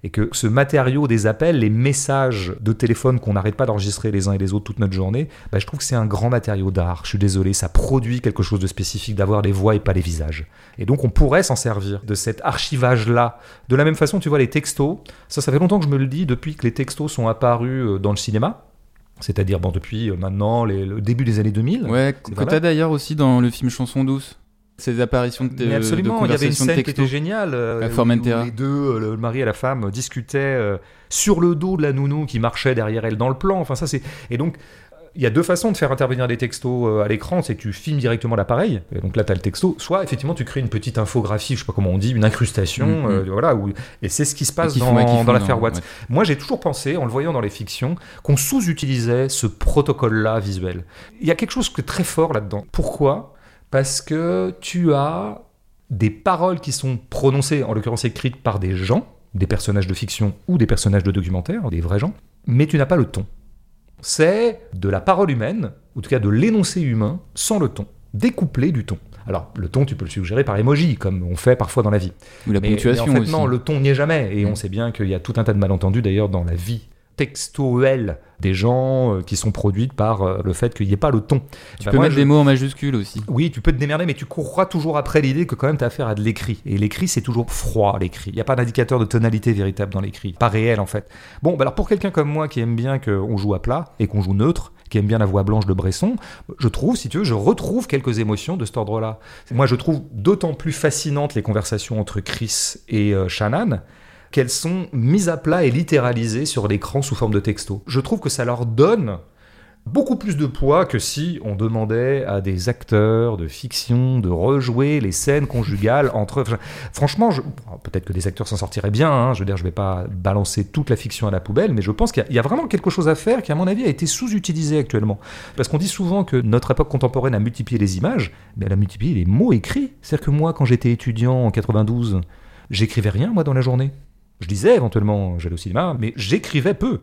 et que ce matériau des appels, les messages de téléphone qu'on n'arrête pas d'enregistrer les uns et les autres toute notre journée, bah, je trouve que c'est un grand matériau d'art. Je suis désolé, ça produit quelque chose de spécifique d'avoir les voix et pas les visages. Et donc on pourrait s'en servir de cet archivage-là. De la même façon, tu vois, les textos, ça, ça fait longtemps que je me le dis depuis que les textos sont apparus euh, dans le cinéma. C'est-à-dire, bon, depuis euh, maintenant le début des années 2000. Ouais, que tu as d'ailleurs aussi dans le film Chanson douce ces apparitions de Mais absolument, il y avait une scène qui était géniale. Euh, où les deux, euh, le mari et la femme, discutaient euh, sur le dos de la nounou qui marchait derrière elle dans le plan. Enfin, ça, c'est. Et donc, il y a deux façons de faire intervenir des textos à l'écran, c'est que tu filmes directement l'appareil, et donc là tu as le texto, soit effectivement tu crées une petite infographie, je sais pas comment on dit, une incrustation, mm, mm. voilà, où, et c'est ce qui se passe dans, dans l'affaire Watts. Moi j'ai toujours pensé, en le voyant dans les fictions, qu'on sous-utilisait ce protocole-là visuel. Il y a quelque chose de très fort là-dedans. Pourquoi? Parce que tu as des paroles qui sont prononcées, en l'occurrence écrites par des gens, des personnages de fiction ou des personnages de documentaire, des vrais gens, mais tu n'as pas le ton. C'est de la parole humaine, ou en tout cas de l'énoncé humain, sans le ton, découplé du ton. Alors, le ton, tu peux le suggérer par emoji, comme on fait parfois dans la vie. Ou la ponctuation mais en fait, Non, le ton n'y est jamais. Et on sait bien qu'il y a tout un tas de malentendus, d'ailleurs, dans la vie textuelle des gens euh, qui sont produites par euh, le fait qu'il n'y ait pas le ton. Tu bah, peux mettre des mots en majuscule aussi. Oui, tu peux te démerder, mais tu courras toujours après l'idée que quand même tu as affaire à de l'écrit. Et l'écrit, c'est toujours froid, l'écrit. Il n'y a pas d'indicateur de tonalité véritable dans l'écrit. Pas réel, en fait. Bon, bah alors pour quelqu'un comme moi qui aime bien qu'on joue à plat et qu'on joue neutre, qui aime bien la voix blanche de Bresson, je trouve, si tu veux, je retrouve quelques émotions de cet ordre-là. Moi, je trouve d'autant plus fascinantes les conversations entre Chris et euh, Shannon, qu'elles sont mises à plat et littéralisées sur l'écran sous forme de texto. Je trouve que ça leur donne beaucoup plus de poids que si on demandait à des acteurs de fiction de rejouer les scènes conjugales entre. franchement, peut-être que des acteurs s'en sortiraient bien. Hein, je veux dire, je vais pas balancer toute la fiction à la poubelle, mais je pense qu'il y, a vraiment quelque chose à faire qui, à mon avis, a été sous-utilisé actuellement. Parce qu'on dit souvent que notre époque contemporaine a multiplié les images, mais elle a multiplié les mots écrits. C'est-à-dire que moi, quand j'étais étudiant en 92, j'écrivais rien moi dans la journée. Je lisais éventuellement, j'allais au cinéma, mais j'écrivais peu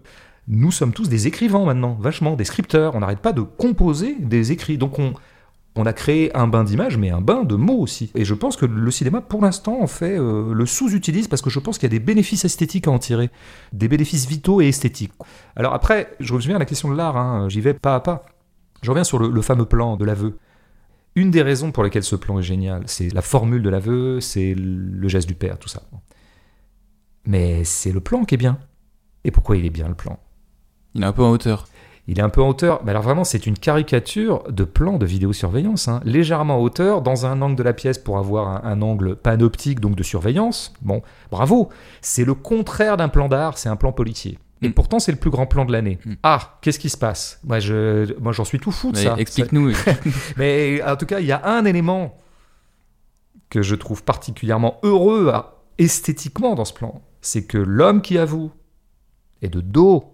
nous sommes tous des écrivains maintenant, vachement, des scripteurs. On n'arrête pas de composer des écrits. Donc on, on a créé un bain d'images, mais un bain de mots aussi. Et je pense que le cinéma, pour l'instant, en fait, euh, le sous-utilise parce que je pense qu'il y a des bénéfices esthétiques à en tirer, des bénéfices vitaux et esthétiques. Alors après, je reviens à la question de l'art, hein, j'y vais pas à pas. Je reviens sur le, fameux plan de l'aveu. Une des raisons pour lesquelles ce plan est génial, c'est la formule de l'aveu, c'est le geste du père, tout ça. Mais c'est le plan qui est bien. Et pourquoi il est bien le plan? Il est un peu en hauteur. Il est un peu en hauteur. Mais alors vraiment, c'est une caricature de plan de vidéosurveillance. Hein. Légèrement en hauteur, dans un angle de la pièce pour avoir un, angle panoptique, donc de surveillance. Bon, bravo. C'est le contraire d'un plan d'art, c'est un plan policier. Et mm. pourtant, c'est le plus grand plan de l'année. Mm. Ah, qu'est-ce qui se passe? Moi, je, moi, j'en suis tout fou de ça. Explique-nous. Mais en tout cas, il y a un élément que je trouve particulièrement heureux esthétiquement dans ce plan. C'est que l'homme qui avoue est de dos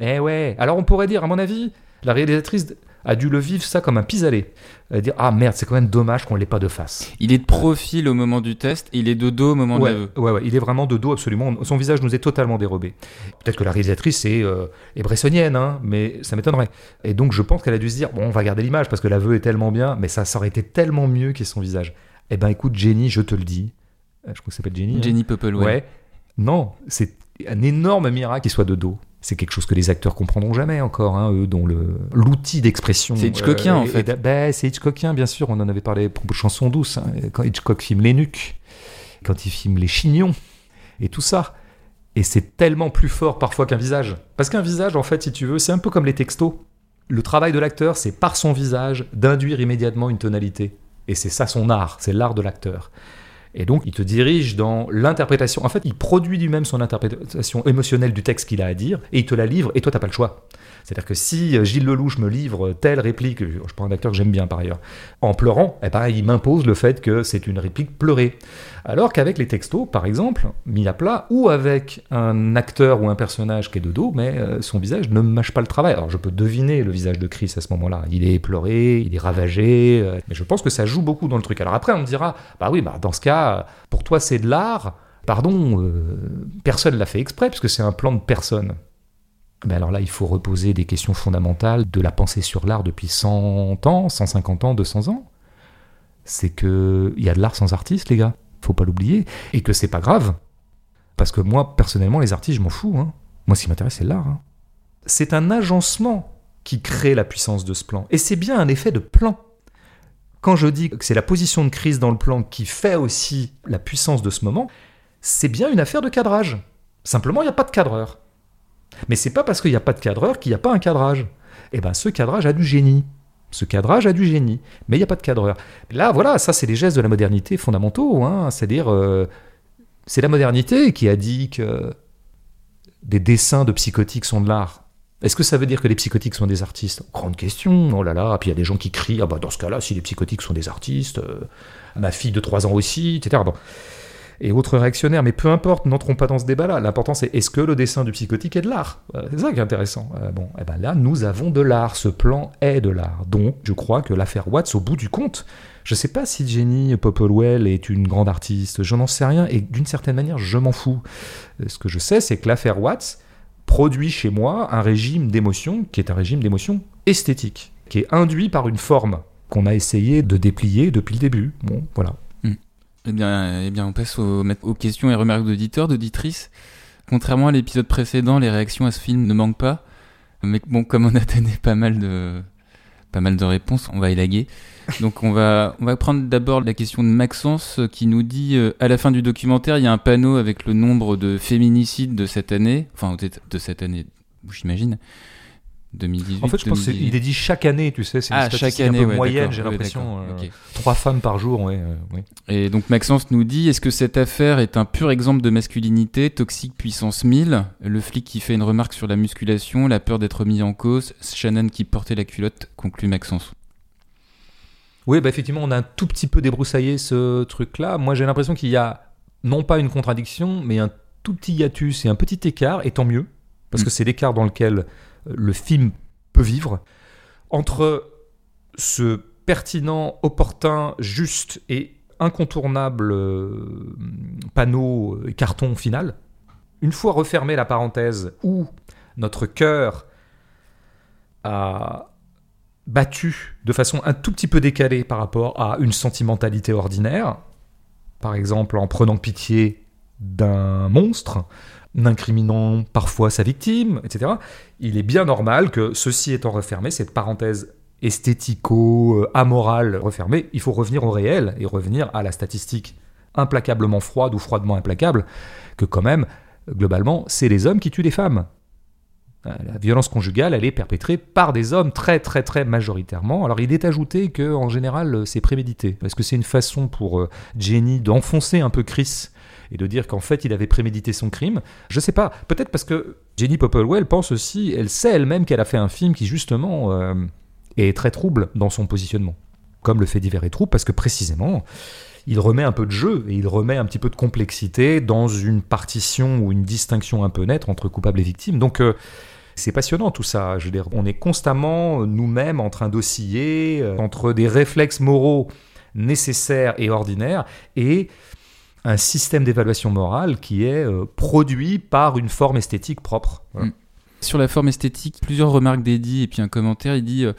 eh ouais. Alors on pourrait dire, à mon avis, la réalisatrice a dû le vivre ça comme un pis-aller. dire ah merde c'est quand même dommage qu'on l'ait pas de face. Il est de profil au moment du test, il est de dos au moment de l'aveu. Ouais ouais il est vraiment de dos absolument. Son visage nous est totalement dérobé. Peut-être que la réalisatrice est, euh, est bressonienne hein, mais ça m'étonnerait. Et donc je pense qu'elle a dû se dire bon on va garder l'image parce que l'aveu est tellement bien, mais ça, ça aurait été tellement mieux qu'il son visage. Eh ben écoute Jenny je te le dis, je crois que ça s'appelle Jenny. Hein. Jenny Popple ouais. Non c'est un énorme miracle qu'il soit de dos c'est quelque chose que les acteurs comprendront jamais encore, hein, eux, dont l'outil d'expression. C'est Hitchcockien, en euh, fait. Ben, c'est Hitchcockien, bien sûr. On en avait parlé pour Chanson douce. Hein, quand Hitchcock filme les nuques, quand il filme les chignons, et tout ça. Et c'est tellement plus fort parfois qu'un visage. Parce qu'un visage, en fait, si tu veux, c'est un peu comme les textos. Le travail de l'acteur, c'est par son visage d'induire immédiatement une tonalité. Et c'est ça son art, c'est l'art de l'acteur. Et donc, il te dirige dans l'interprétation. En fait, il produit lui-même son interprétation émotionnelle du texte qu'il a à dire, et il te la livre, et toi, t'as pas le choix. C'est-à-dire que si euh, Gilles Lelouch me livre telle réplique, je prends un acteur que j'aime bien par ailleurs, en pleurant, eh ben, il m'impose le fait que c'est une réplique pleurée. Alors qu'avec les textos, par exemple, mis à plat, ou avec un acteur ou un personnage qui est de dos, mais euh, son visage ne mâche pas le travail. Alors je peux deviner le visage de Chris à ce moment-là. Il est pleuré, il est ravagé, euh, mais je pense que ça joue beaucoup dans le truc. Alors après, on me dira, bah oui, bah dans ce cas, pour toi c'est de l'art. Pardon, euh, personne l'a fait exprès, puisque c'est un plan de personne. Mais alors là, il faut reposer des questions fondamentales de la pensée sur l'art depuis 100 ans, 150 ans, 200 ans. C'est qu'il y a de l'art sans artiste, les gars faut pas l'oublier, et que c'est pas grave. Parce que moi, personnellement, les artistes, je m'en fous. Hein. Moi, ce qui m'intéresse, c'est l'art. Hein. C'est un agencement qui crée la puissance de ce plan. Et c'est bien un effet de plan. Quand je dis que c'est la position de crise dans le plan qui fait aussi la puissance de ce moment, c'est bien une affaire de cadrage. Simplement, il n'y a pas de cadreur. Mais c'est pas parce qu'il n'y a pas de cadreur qu'il n'y a pas un cadrage. Eh bien, ce cadrage a du génie. Ce cadrage a du génie, mais il n'y a pas de cadreur. Là, voilà, ça, c'est les gestes de la modernité fondamentaux. Hein. C'est-à-dire, euh, c'est la modernité qui a dit que des dessins de psychotiques sont de l'art. Est-ce que ça veut dire que les psychotiques sont des artistes? Grande question, oh là là. Puis il y a des gens qui crient, ah bah dans ce cas-là, si les psychotiques sont des artistes, euh, ma fille de 3 ans aussi, etc. Bon et autres réactionnaires. Mais peu importe, n'entrons pas dans ce débat-là. L'important, c'est est-ce que le dessin du psychotique est de l'art? C'est ça qui est intéressant. Euh, bon, et eh ben là, nous avons de l'art. Ce plan est de l'art. Donc, je crois que l'affaire Watts, au bout du compte, je ne sais pas si Jenny Popplewell est une grande artiste, je n'en sais rien, et d'une certaine manière, je m'en fous. Euh, ce que je sais, c'est que l'affaire Watts produit chez moi un régime d'émotion qui est un régime d'émotion esthétique, qui est induit par une forme qu'on a essayé de déplier depuis le début. Bon, voilà. Eh bien, eh bien, on passe aux, aux questions et remarques d'auditeurs, d'auditrices. Contrairement à l'épisode précédent, les réactions à ce film ne manquent pas. Mais bon, comme on a donné pas mal de, pas mal de réponses, on va élaguer. Donc on va, on va prendre d'abord la question de Maxence euh, qui nous dit euh, à la fin du documentaire, il y a un panneau avec le nombre de féminicides de cette année, enfin de cette année, j'imagine. 2018. En fait, je pense qu'il est dit chaque année, tu sais, c'est une Ah, statistique chaque année, un peu ouais, moyenne, j'ai l'impression. euh. Trois femmes par jour, ouais. euh, oui. Et donc Maxence nous dit est-ce que cette affaire est un pur exemple de masculinité, toxique puissance 1000 Le flic qui fait une remarque sur la musculation, la peur d'être mis en cause, Shannon qui portait la culotte, conclut Maxence. Oui, bah effectivement, on a un tout petit peu débroussaillé ce truc-là. Moi, j'ai l'impression qu'il y a non pas une contradiction, mais un tout petit hiatus et un petit écart, et tant mieux, parce Mm. que c'est l'écart dans lequel le film peut vivre, entre ce pertinent, opportun, juste et incontournable euh, panneau euh, carton final. Une fois refermée la parenthèse où notre cœur a battu de façon un tout petit peu décalée par rapport à une sentimentalité ordinaire, par exemple en prenant pitié d'un monstre, en incriminant parfois sa victime, etc. Il est bien normal que ceci étant refermé, cette parenthèse esthético-amorale refermée, il faut revenir au réel et revenir à la statistique implacablement froide ou froidement implacable, que quand même, globalement, c'est les hommes qui tuent les femmes. La violence conjugale, elle est perpétrée par des hommes très très très majoritairement. Alors il est ajouté que en général c'est prémédité, parce que c'est une façon pour euh, Jenny d'enfoncer un peu Chris et de dire qu'en fait il avait prémédité son crime. Je sais pas, peut-être parce que Jenny Popplewell pense aussi, elle sait elle-même qu'elle a fait un film qui justement euh, est très trouble dans son positionnement, comme le fait divers est trouble, parce que précisément il remet un peu de jeu et il remet un petit peu de complexité dans une partition ou une distinction un peu nette entre coupable et victime. Donc euh, c'est passionnant tout ça. Je veux dire, on est constamment euh, nous-mêmes en train d'osciller entre des réflexes moraux nécessaires et ordinaires et un système d'évaluation morale qui est euh, produit par une forme esthétique propre. Mm. Sur la forme esthétique, plusieurs remarques d'Eddie et puis un commentaire. Il dit euh,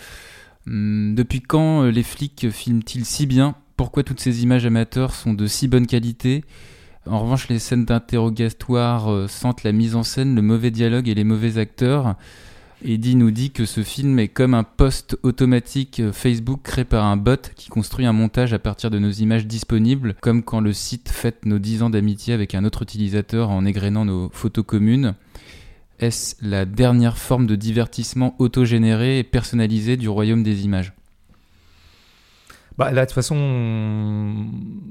Hum, Depuis quand euh, les flics filment-ils si bien? Pourquoi toutes ces images amateurs sont de si bonne qualité? En revanche, les scènes d'interrogatoire sentent la mise en scène, le mauvais dialogue et les mauvais acteurs. Eddie nous dit que ce film est comme un post automatique Facebook créé par un bot qui construit un montage à partir de nos images disponibles, comme quand le site fête nos 10 ans d'amitié avec un autre utilisateur en égrénant nos photos communes. Est-ce la dernière forme de divertissement autogénéré et personnalisé du royaume des images? Bah, là, de toute façon,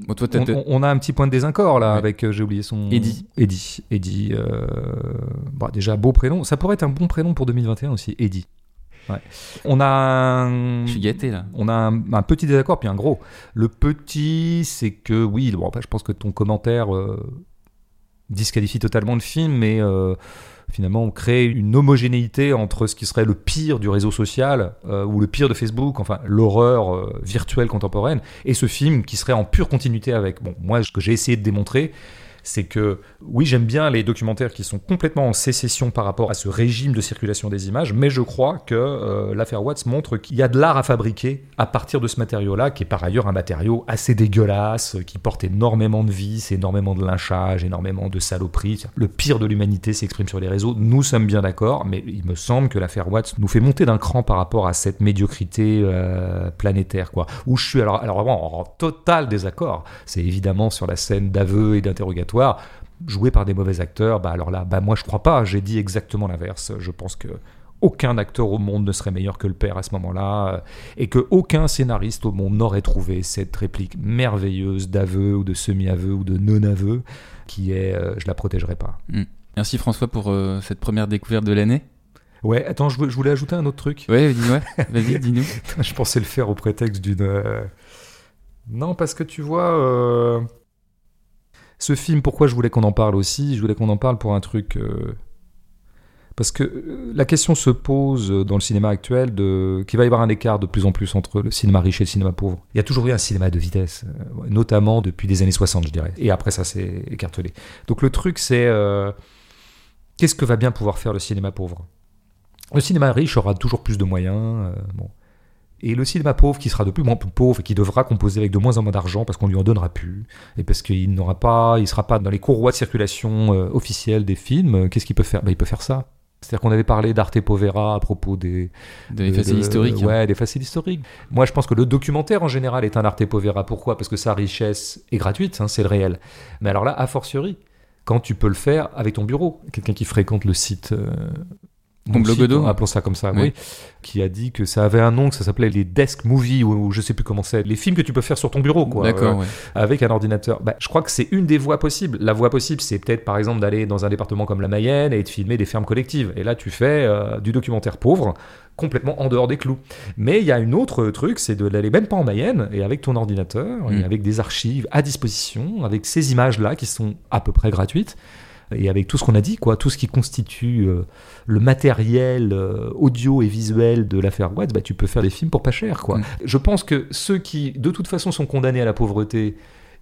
Bon, toi, t'as- on, on- on a un petit point de désaccord là Ouais. avec, euh, j'ai oublié son. Eddie. Eddie. Eddie. euh, bah, déjà, beau prénom. Ça pourrait être un bon prénom pour 2021 aussi, Eddie. Ouais. On a un... Je suis gâté là. On a un, un petit désaccord puis un gros. Le petit, c'est que oui, bon, après, je pense que ton commentaire euh, disqualifie totalement le film, mais euh, finalement on crée une homogénéité entre ce qui serait le pire du réseau social euh, ou le pire de Facebook, enfin l'horreur euh, virtuelle contemporaine, et ce film qui serait en pure continuité avec. Bon, moi, ce que j'ai essayé de démontrer, c'est que oui, j'aime bien les documentaires qui sont complètement en sécession par rapport à ce régime de circulation des images, mais je crois que euh, l'affaire Watts montre qu'il y a de l'art à fabriquer à partir de ce matériau-là, qui est par ailleurs un matériau assez dégueulasse, qui porte énormément de vices, énormément de lynchage, énormément de saloperies. Le pire de l'humanité s'exprime sur les réseaux, nous sommes bien d'accord, mais il me semble que l'affaire Watts nous fait monter d'un cran par rapport à cette médiocrité euh, planétaire, quoi. Où je suis alors, alors vraiment en total désaccord. C'est évidemment sur la scène d'aveu et d'interrogatoire joué par des mauvais acteurs, bah alors là, bah moi je crois pas, j'ai dit exactement l'inverse. Je pense que aucun acteur au monde ne serait meilleur que le père à ce moment-là, euh, et que aucun scénariste au monde n'aurait trouvé cette réplique merveilleuse d'aveu ou de semi-aveu ou de non-aveu, qui est euh, je la protégerai pas. Merci François pour euh, cette première découverte de l'année. Ouais, attends, je voulais ajouter un autre truc. Ouais, dis ouais. Vas-y, dis-nous. je pensais le faire au prétexte d'une. euh, Non, parce que tu vois. Ce film, pourquoi je voulais qu'on en parle aussi? Je voulais qu'on en parle pour un truc. euh, Parce que euh, la question se pose dans le cinéma actuel de qu'il va y avoir un écart de plus en plus entre le cinéma riche et le cinéma pauvre. Il y a toujours eu un cinéma de vitesse, euh, notamment depuis les années 60, je dirais. Et après, ça s'est écartelé. Donc le truc, c'est qu'est-ce que va bien pouvoir faire le cinéma pauvre? Le cinéma riche aura toujours plus de moyens. Et le cinéma pauvre, qui sera de plus en plus pauvre et qui devra composer avec de moins en moins d'argent parce qu'on lui en donnera plus, et parce qu'il n'aura pas, il sera pas dans les courroies de circulation euh, officielles des films, euh, qu'est-ce qu'il peut faire? Ben, Il peut faire ça. C'est-à-dire qu'on avait parlé d'Arte Povera à propos des, Des de- faciles de- historiques. hein. Ouais, des faciles historiques. Moi, je pense que le documentaire en général est un arte povera. Pourquoi? Parce que sa richesse est gratuite, hein, c'est le réel. Mais alors là, a fortiori, quand tu peux le faire avec ton bureau, quelqu'un qui fréquente le site euh, Mon blogodo appelons ça comme ça, oui, qui a dit que ça avait un nom, que ça s'appelait les desk movies, ou, ou je sais plus comment c'est, les films que tu peux faire sur ton bureau, quoi. D'accord, euh, ouais. avec un ordinateur. Bah, je crois que c'est une des voies possibles. La voie possible, c'est peut-être par exemple d'aller dans un département comme la Mayenne et de filmer des fermes collectives. Et là, tu fais euh, du documentaire pauvre, complètement en dehors des clous. Mais il y a une autre truc, c'est de d'aller même pas en Mayenne et avec ton ordinateur Mm. et avec des archives à disposition, avec ces images-là qui sont à peu près gratuites. Et avec tout ce qu'on a dit, quoi, tout ce qui constitue euh, le matériel euh, audio et visuel de l'affaire Watts, bah, tu peux faire des films pour pas cher, quoi. Mm. Je pense que ceux qui, de toute façon, sont condamnés à la pauvreté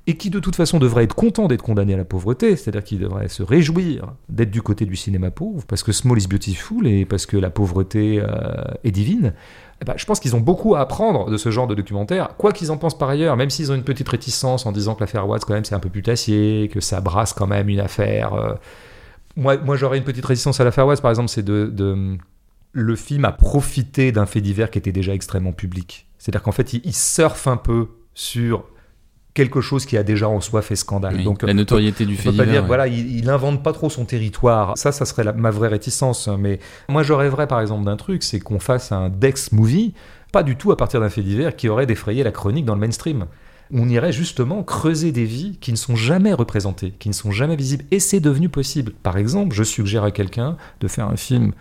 et qui de toute façon devraient être contents d'être condamnés à la pauvreté, c'est-à-dire qu'ils devraient se réjouir d'être du côté du cinéma pauvre, parce que Small is Beautiful et parce que la pauvreté euh, est divine, eh ben, je pense qu'ils ont beaucoup à apprendre de ce genre de documentaire, quoi qu'ils en pensent par ailleurs, même s'ils ont une petite réticence en disant que l'affaire Watts, quand même, c'est un peu putassier, que ça brasse quand même une affaire. euh. Moi, j'aurais une petite réticence à l'affaire Watts, par exemple, c'est de, de- Le film a profité d'un fait divers qui était déjà extrêmement public. C'est-à-dire qu'en fait, il, il surfe un peu sur quelque chose qui a déjà en soi fait scandale. Oui, Donc, la notoriété du on fait peut pas divers. dire, ouais. voilà, il, il invente pas trop son territoire. Ça, ça serait la- ma vraie réticence. Mais moi, je rêverais par exemple d'un truc, c'est qu'on fasse un Dex movie, pas du tout à partir d'un fait divers qui aurait défrayé la chronique dans le mainstream. On irait justement creuser des vies qui ne sont jamais représentées, qui ne sont jamais visibles. Et c'est devenu possible. Par exemple, je suggère à quelqu'un de faire un film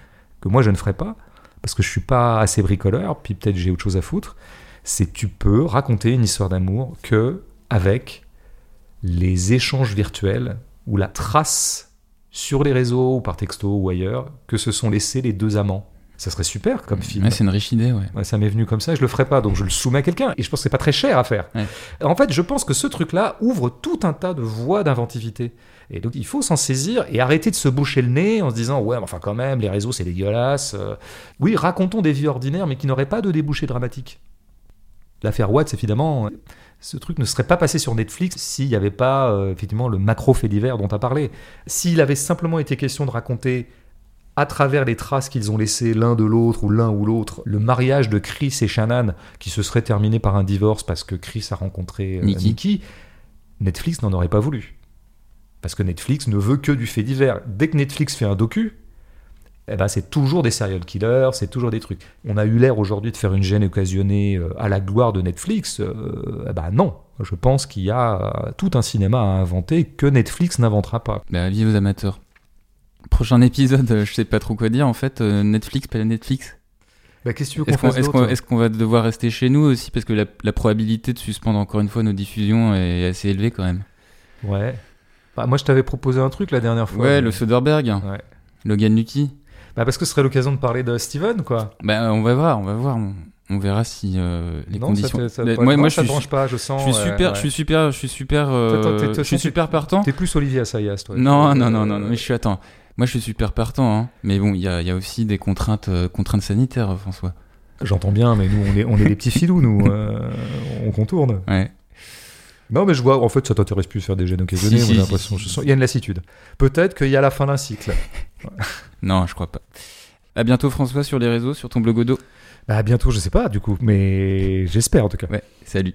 que moi je ne ferais pas, parce que je suis pas assez bricoleur, puis peut-être j'ai autre chose à foutre. C'est tu peux raconter une histoire d'amour que avec les échanges virtuels ou la trace sur les réseaux ou par texto ou ailleurs que se sont laissés les deux amants. Ça serait super comme film. Ouais, c'est une riche idée, ouais. Ouais, ça m'est venu comme ça, je le ferai pas, donc je le soumets à quelqu'un. Et je pense que c'est pas très cher à faire. Ouais. En fait, je pense que ce truc-là ouvre tout un tas de voies d'inventivité. Et donc, il faut s'en saisir et arrêter de se boucher le nez en se disant Ouais, mais enfin, quand même, les réseaux, c'est dégueulasse. Euh, Oui, racontons des vies ordinaires, mais qui n'auraient pas de débouchés dramatiques. L'affaire Watts, évidemment, ce truc ne serait pas passé sur Netflix s'il n'y avait pas, euh, effectivement, le macro fait divers dont tu as parlé. S'il avait simplement été question de raconter à travers les traces qu'ils ont laissées l'un de l'autre ou l'un ou l'autre, le mariage de Chris et Shannon qui se serait terminé par un divorce parce que Chris a rencontré euh, Nikki. Nikki, Netflix n'en aurait pas voulu. Parce que Netflix ne veut que du fait divers. Dès que Netflix fait un docu, eh ben, c'est toujours des serial killers, c'est toujours des trucs. On a eu l'air aujourd'hui de faire une gêne occasionnée euh, à la gloire de Netflix. Euh, eh ben non, je pense qu'il y a euh, tout un cinéma à inventer que Netflix n'inventera pas. Bah, avis aux amateurs. Prochain épisode, je sais pas trop quoi dire. En fait, Netflix, pas Netflix. Bah, Qu'est-ce que tu Est-ce qu'on d'autre est-ce qu'on va devoir rester chez nous aussi Parce que la, la probabilité de suspendre encore une fois nos diffusions est assez élevée quand même. Ouais. Bah, moi, je t'avais proposé un truc la dernière fois. Ouais, mais- le Soderbergh, Ouais. Logan Lucky. Bah, parce que ce serait l'occasion de parler de Steven, quoi. Bah, on va voir, on va voir. On, verra si euh, les non, conditions. ça ça moi, je suis, branche pas, je sens. je suis super, ouais. je suis super, je suis super, euh, Toi, toi, t'es- je suis super partant. T'es plus Olivier Assayas, toi. Non, non, non, non, non, mais je suis attends. Moi, je suis super partant, hein. Mais bon, il y a, y a aussi des contraintes, euh, contraintes sanitaires, François. J'entends bien, mais nous, on est, on est des petits filous, nous. euh, on contourne. Ouais. Non, mais je vois, en fait, ça t'intéresse plus de faire des gènes occasionnés. Si, si, si, l'impression. si, Il y a une lassitude. Peut-être qu'il y a la fin d'un cycle. Non, je crois pas. À bientôt, François, sur les réseaux, sur ton blogodo. Bah, bientôt, je sais pas, du coup. Mais j'espère, en tout cas. Ouais. Salut.